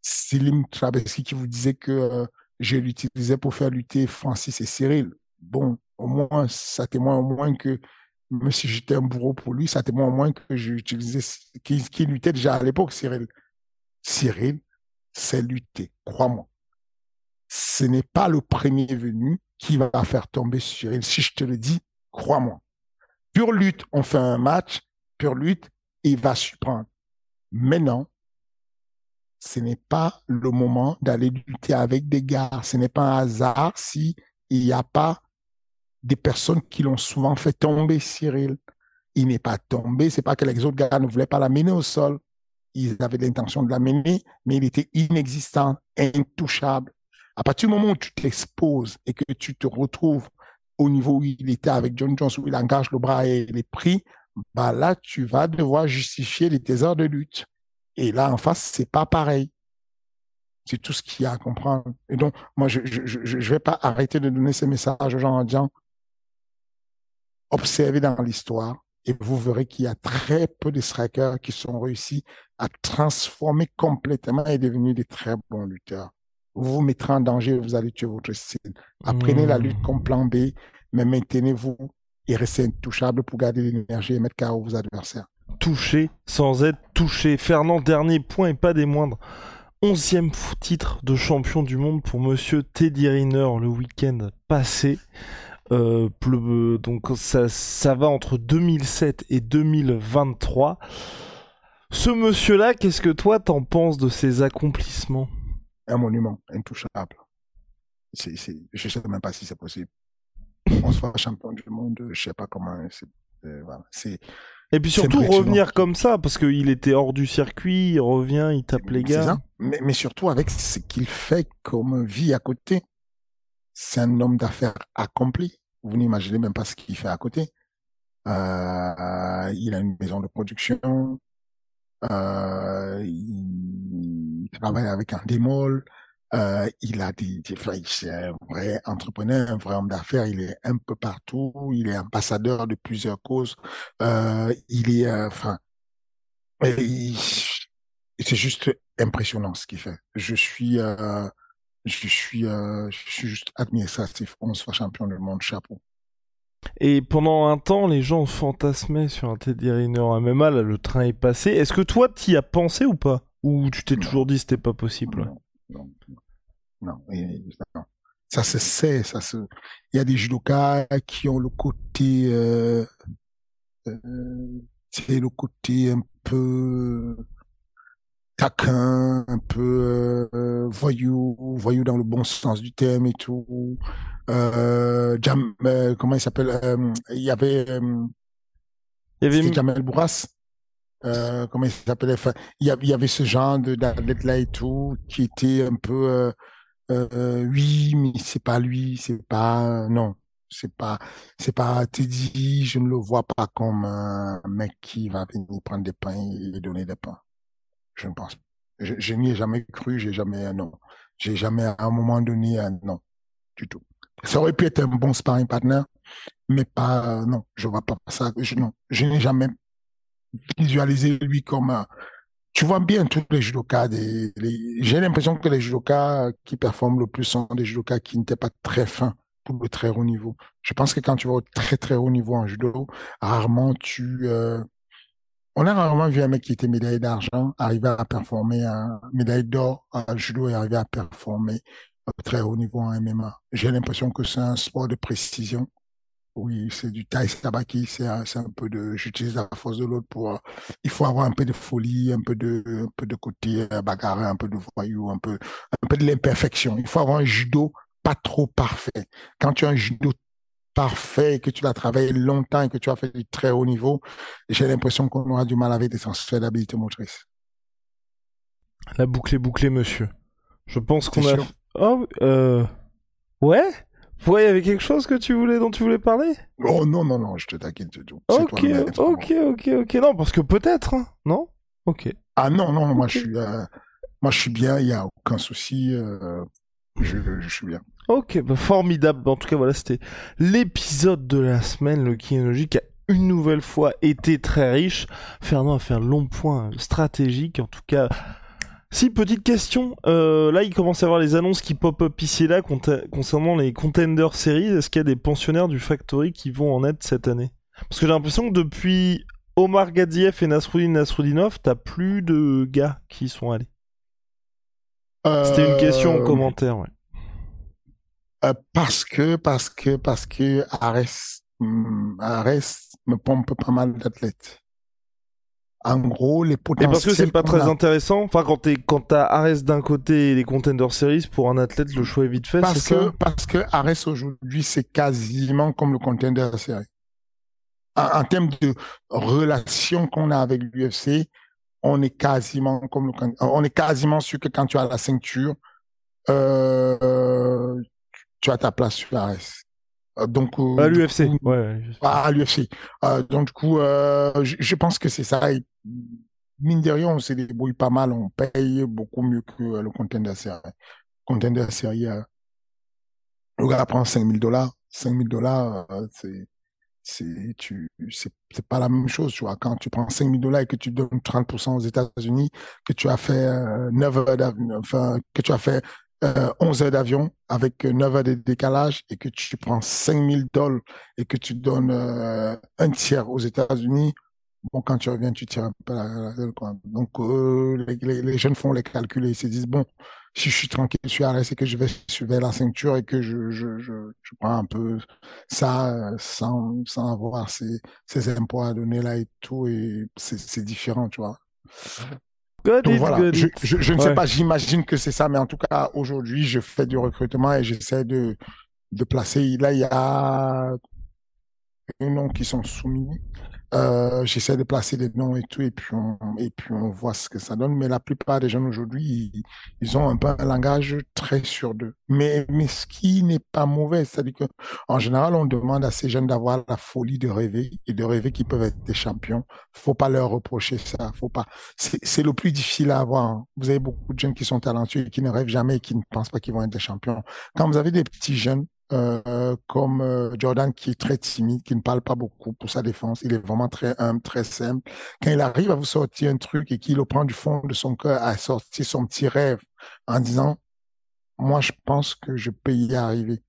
S3: Selim qui vous disait que euh, je l'utilisais pour faire lutter Francis et Cyril. Bon, au moins, ça témoigne au moins que, même si j'étais un bourreau pour lui, ça témoigne au moins que j'utilisais, qui, qui luttait déjà à l'époque, Cyril. Cyril, c'est lutter, crois-moi. Ce n'est pas le premier venu qui va faire tomber Cyril. Si je te le dis, Crois-moi. Pure lutte, on fait un match, pure lutte, il va surprendre. Maintenant, ce n'est pas le moment d'aller lutter avec des gars. Ce n'est pas un hasard si n'y a pas des personnes qui l'ont souvent fait tomber, Cyril. Il n'est pas tombé, c'est pas que les autres gars ne voulaient pas l'amener au sol. Ils avaient l'intention de l'amener, mais il était inexistant, intouchable. À partir du moment où tu t'exposes et que tu te retrouves au niveau où il était avec John Jones, où il engage le bras et les prix, bah là, tu vas devoir justifier les tes heures de lutte. Et là, en face, c'est pas pareil. C'est tout ce qu'il y a à comprendre. Et donc, moi, je je, vais pas arrêter de donner ces messages aux gens en disant, observez dans l'histoire et vous verrez qu'il y a très peu de strikers qui sont réussis à transformer complètement et devenir des très bons lutteurs vous vous mettrez en danger, vous allez tuer votre style. Apprenez la lutte comme plan B, mais maintenez-vous et restez intouchable pour garder l'énergie et mettre KO vos adversaires.
S2: Toucher sans être touché. Fernand, dernier point et pas des moindres. Onzième titre de champion du monde pour Monsieur Teddy Riner le week-end passé. Euh, donc ça, va entre 2007 et 2023. Ce monsieur-là, qu'est-ce que toi t'en penses de ses accomplissements?
S3: Un monument intouchable. C'est, je ne sais même pas si c'est possible. On soit champion du monde, je ne sais pas comment. Euh,
S2: et puis surtout revenir comme ça, parce qu'il était hors du circuit, il revient, il tape les gars.
S3: Mais, mais, surtout avec ce qu'il fait comme vie à côté. C'est un homme d'affaires accompli. Vous n'imaginez même pas ce qu'il fait à côté. Euh, il a une maison de production. Euh, il travaille avec un démol. Euh, il a des, des c'est un vrai entrepreneur, un vrai homme d'affaires. Il est un peu partout. Il est ambassadeur de plusieurs causes. Euh, il est, euh, enfin, c'est juste impressionnant ce qu'il fait. Je suis, je suis, je suis juste admiratif. On soit champion du monde, chapeau.
S2: Et pendant un temps, les gens fantasmaient sur un Teddy Riner MMA, là, le train est passé. Est-ce que toi, t'y as pensé ou pas? Ou tu t'es toujours dit c'était pas possible?
S3: Non, non, non, Ça se sait, ça se... Il y a des judokas qui ont le côté... Euh, euh, c'est le côté un peu... taquin, un peu euh, voyou, voyou dans le bon sens du terme et tout. Euh, Jam, euh, comment il s'appelle euh, Il y avait, euh,
S2: Il y avait
S3: Jamel Bourras. Euh, comment il s'appelait? Enfin, il, y avait ce genre d'athlète là et tout qui était un peu euh, euh, oui mais c'est pas lui c'est pas non c'est pas c'est pas Teddy je ne le vois pas comme un mec qui va venir prendre des pains et donner des pains. Je ne pense je, je n'y ai jamais cru j'ai jamais non. J'ai jamais à un moment donné un non du tout. Ça aurait pu être un bon sparring partner mais pas non je vois pas ça non je n'ai jamais visualiser lui comme un- tu vois bien tous les judokas des j'ai l'impression que les judokas qui performent le plus sont des judokas qui n'étaient pas très fins pour le très haut niveau. Je pense que quand tu vas au très très haut niveau en judo rarement tu euh, on a rarement vu un mec qui était médaillé d'argent arriver à performer un médaille d'or en judo et arriver à performer au très haut niveau en MMA j'ai l'impression que c'est un sport de précision oui, c'est du taï sabaki, c'est un, c'est un peu de, j'utilise la force de l'autre pour, il faut avoir un peu de folie, un peu de, un peu de côté bagarre, un peu de voyou, un peu, un peu de l'imperfection. Il faut avoir un judo pas trop parfait. Quand tu as un judo parfait et que tu l'as travaillé longtemps et que tu as fait du très haut niveau, j'ai l'impression qu'on aura du mal avec des transferts d'habilité motrice.
S2: La boucle est bouclée, monsieur. Je pense qu'on a.
S3: sûr?
S2: Oh, euh. Ouais? Ouais, il y avait quelque chose que tu voulais, dont tu voulais parler?
S3: Oh non, non, non, je te taquine du tout.
S2: Ok, ok, ok, ok. Non, parce que peut-être, hein Non? Ok.
S3: Ah non, non, moi je suis, euh, moi je suis bien, il y a aucun souci, euh, je, je suis bien.
S2: Ok, bah formidable. En tout cas, voilà, c'était l'épisode de la semaine. Le Kinologie qui a une nouvelle fois été très riche. Fernand a fait un long point stratégique. En tout cas, si, petite question. Euh, là, il commence à y avoir les annonces qui pop-up ici et là concernant les Contender Series. Est-ce qu'il y a des pensionnaires du Factory qui vont en être cette année? Parce que j'ai l'impression que depuis Omar Gadziev et Nasruddin Nasruddinov, t'as plus de gars qui y sont allés. C'était une question en
S3: Euh,
S2: commentaire, ouais.
S3: Euh, parce que, parce que, parce que Ares, hum, Ares me pompe pas mal d'athlètes. En gros, les
S2: Et
S3: potentiels.
S2: parce que c'est pas très
S3: a-
S2: intéressant. Enfin, quand t'es, quand t'as Ares d'un côté et les Contender Series, pour un athlète, le choix est vite fait,
S3: Parce que,
S2: ça
S3: parce que Ares aujourd'hui, c'est quasiment comme le contender série. En, en termes de relation qu'on a avec l'UFC, on est quasiment comme le, on est quasiment sûr que quand tu as la ceinture, euh, tu as ta place sur Ares. Euh, Donc, euh,
S2: À l'UFC.
S3: coup,
S2: Ouais,
S3: à, l'UFC. Euh, donc du coup, je, je pense que c'est ça. Et, mine de rien, on se débrouille pas mal, on paye beaucoup mieux que le contender série. Contender série, le gars prend 5000 dollars. 5000 dollars, c'est c'est tu c'est c'est pas la même chose, tu vois. Quand tu prends 5000 dollars et que tu donnes 30% aux États-Unis, que tu as fait euh, 9 heures enfin que tu as fait euh, 11 heures d'avion avec euh, 9 heures de décalage et que tu prends 5000 dollars et que tu donnes euh, un tiers aux États-Unis, bon, quand tu reviens, tu tires un peu la, la. Donc, euh, les, jeunes font les calculs et ils se disent, bon, si je suis tranquille, je suis à l'aise et que je vais suivre la ceinture et que je, je, je, je prends un peu ça euh, sans, sans avoir ces, ces impôts à donner là et tout, et c'est c'est différent, tu vois. Donc voilà, je,
S2: it.
S3: je, je ne
S2: Ouais.
S3: sais pas, j'imagine que c'est ça, mais en tout cas, aujourd'hui, je fais du recrutement et j'essaie de, de placer. Là, il y a des noms qui sont soumis. Euh, j'essaie de placer des noms et tout, et puis on, et puis on voit ce que ça donne. Mais la plupart des jeunes aujourd'hui, ils, ont un peu un langage très sur deux. Mais, mais ce qui n'est pas mauvais, c'est-à-dire que, en général, on demande à ces jeunes d'avoir la folie de rêver et de rêver qu'ils peuvent être des champions. Faut pas leur reprocher ça. Faut pas. C'est c'est le plus difficile à avoir. hein. Vous avez beaucoup de jeunes qui sont talentueux et qui ne rêvent jamais et qui ne pensent pas qu'ils vont être des champions. Quand vous avez des petits jeunes euh, comme euh, Jordan qui est très timide, qui ne parle pas beaucoup pour sa défense. Il est vraiment très humble, très simple. Quand il arrive à vous sortir un truc et qu'il le prend du fond de son cœur à sortir son petit rêve en disant, moi, je pense que je peux y arriver.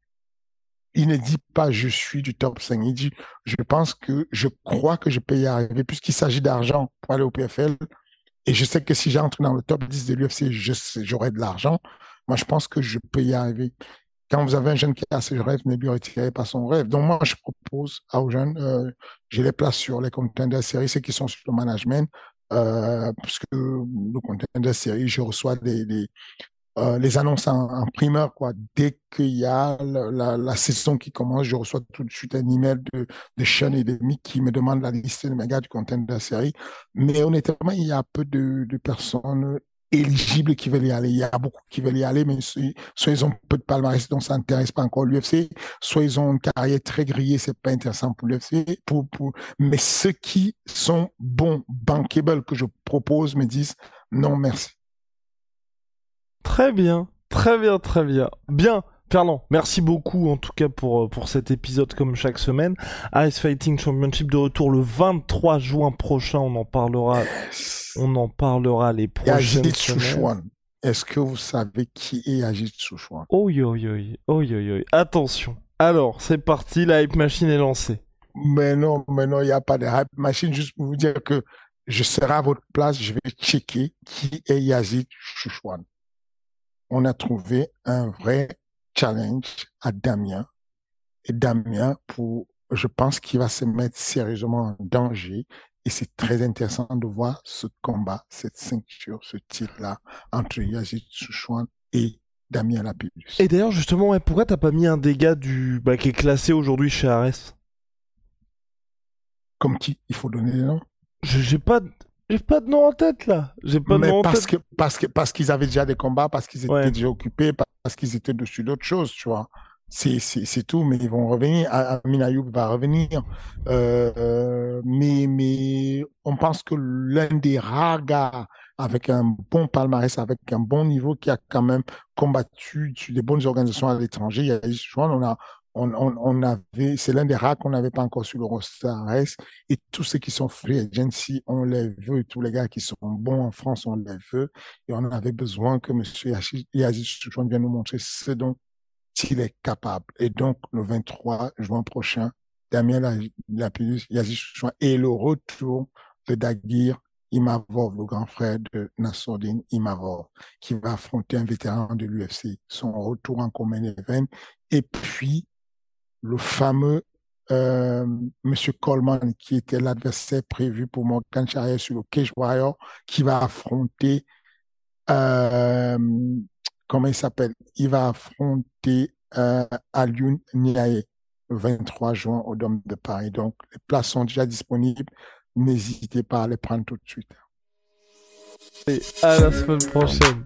S3: Il ne dit pas je suis du top 5. Il dit je pense que je crois que je peux y arriver puisqu'il s'agit d'argent pour aller au PFL. Et je sais que si j'entre dans le top 10 de l'UFC, j'aurai de l'argent. Moi, je pense que je peux y arriver quand vous avez un jeune qui a ses rêves, ne lui retirez pas son rêve. Donc moi, je propose aux jeunes, euh, je les place sur les contenders séries, ceux qui sont sur le management. euh, parce que le contenu de série, je reçois euh, les annonces en, primeur, quoi. Dès qu'il y a la, saison qui commence, je reçois tout de suite un email de, de Sean et de Mick qui me demandent la liste de méga du contenu de la série. Mais honnêtement, il y a peu de personnes éligibles qui veulent y aller. Il y a beaucoup qui veulent y aller, mais soit ils ont peu de palmarès, donc ça n'intéresse pas encore l'UFC, soit ils ont une carrière très grillée, c'est pas intéressant pour l'UFC. Pour. Mais ceux qui sont bons, bankable, que je propose, me disent non, merci.
S2: Très bien, très bien, très bien. Bien, Fernand, merci beaucoup en tout cas pour, pour cet épisode comme chaque semaine. Ice Fighting Championship de retour le 23 juin prochain, on en parlera, on en parlera les prochaines semaines.
S3: Est-ce que vous savez qui est Ajit Souchouan
S2: Oh yo yo oh yo yo. Attention. Alors, c'est parti, la hype machine est lancée.
S3: Mais non, mais non, il n'y a pas de hype machine, juste pour vous dire que je serai à votre place, je vais checker qui est Yazid Chouchouane on a trouvé un vrai challenge à Damien. Et Damien, pour, je pense qu'il va se mettre sérieusement en danger. Et c'est très intéressant de voir ce combat, cette ceinture, ce titre-là, entre Yazid Souchouan et Damien Lapidus.
S2: Et d'ailleurs, justement, ouais, pourquoi t'as pas mis un dégât du, bah, qui est classé aujourd'hui chez Ares?
S3: Comme qui? Il faut donner les noms
S2: J'ai pas, j'ai pas de nom en tête là. J'ai pas de nom
S3: parce
S2: en tête.
S3: Que, parce que parce qu'ils avaient déjà des combats, parce qu'ils étaient déjà occupés, parce qu'ils étaient dessus d'autres choses, tu vois. C'est c'est tout, mais ils vont revenir. Amin Ayoub va revenir. Euh, mais mais on pense que l'un des rares gars avec un bon palmarès, avec un bon niveau, qui a quand même combattu sur des bonnes organisations à l'étranger. Il y a, on a on, on, on avait, c'est l'un des rares qu'on n'avait pas encore sur le roster et tous ceux qui sont free agency, on les veut, tous les gars qui sont bons en France, on les veut, et on avait besoin que M. Yazid Souchouane vienne nous montrer ce dont il est capable. Et donc, le 23 juin prochain, Damien Lapidus, Yazid Souchouane et le retour de Dagir Imavov, le grand frère de Nassourdine Imavov, qui va affronter un vétéran de l'UFC. Son retour en commun event. Et puis, le fameux euh, Monsieur Coleman, qui était l'adversaire prévu pour Morgan Charrier sur le Cage Warrior, qui va affronter, euh, comment il s'appelle? Il va affronter euh, Alioun le 23 juin au Dôme de Paris. Donc, les places sont déjà disponibles. N'hésitez pas à les prendre tout de suite.
S2: À la semaine prochaine.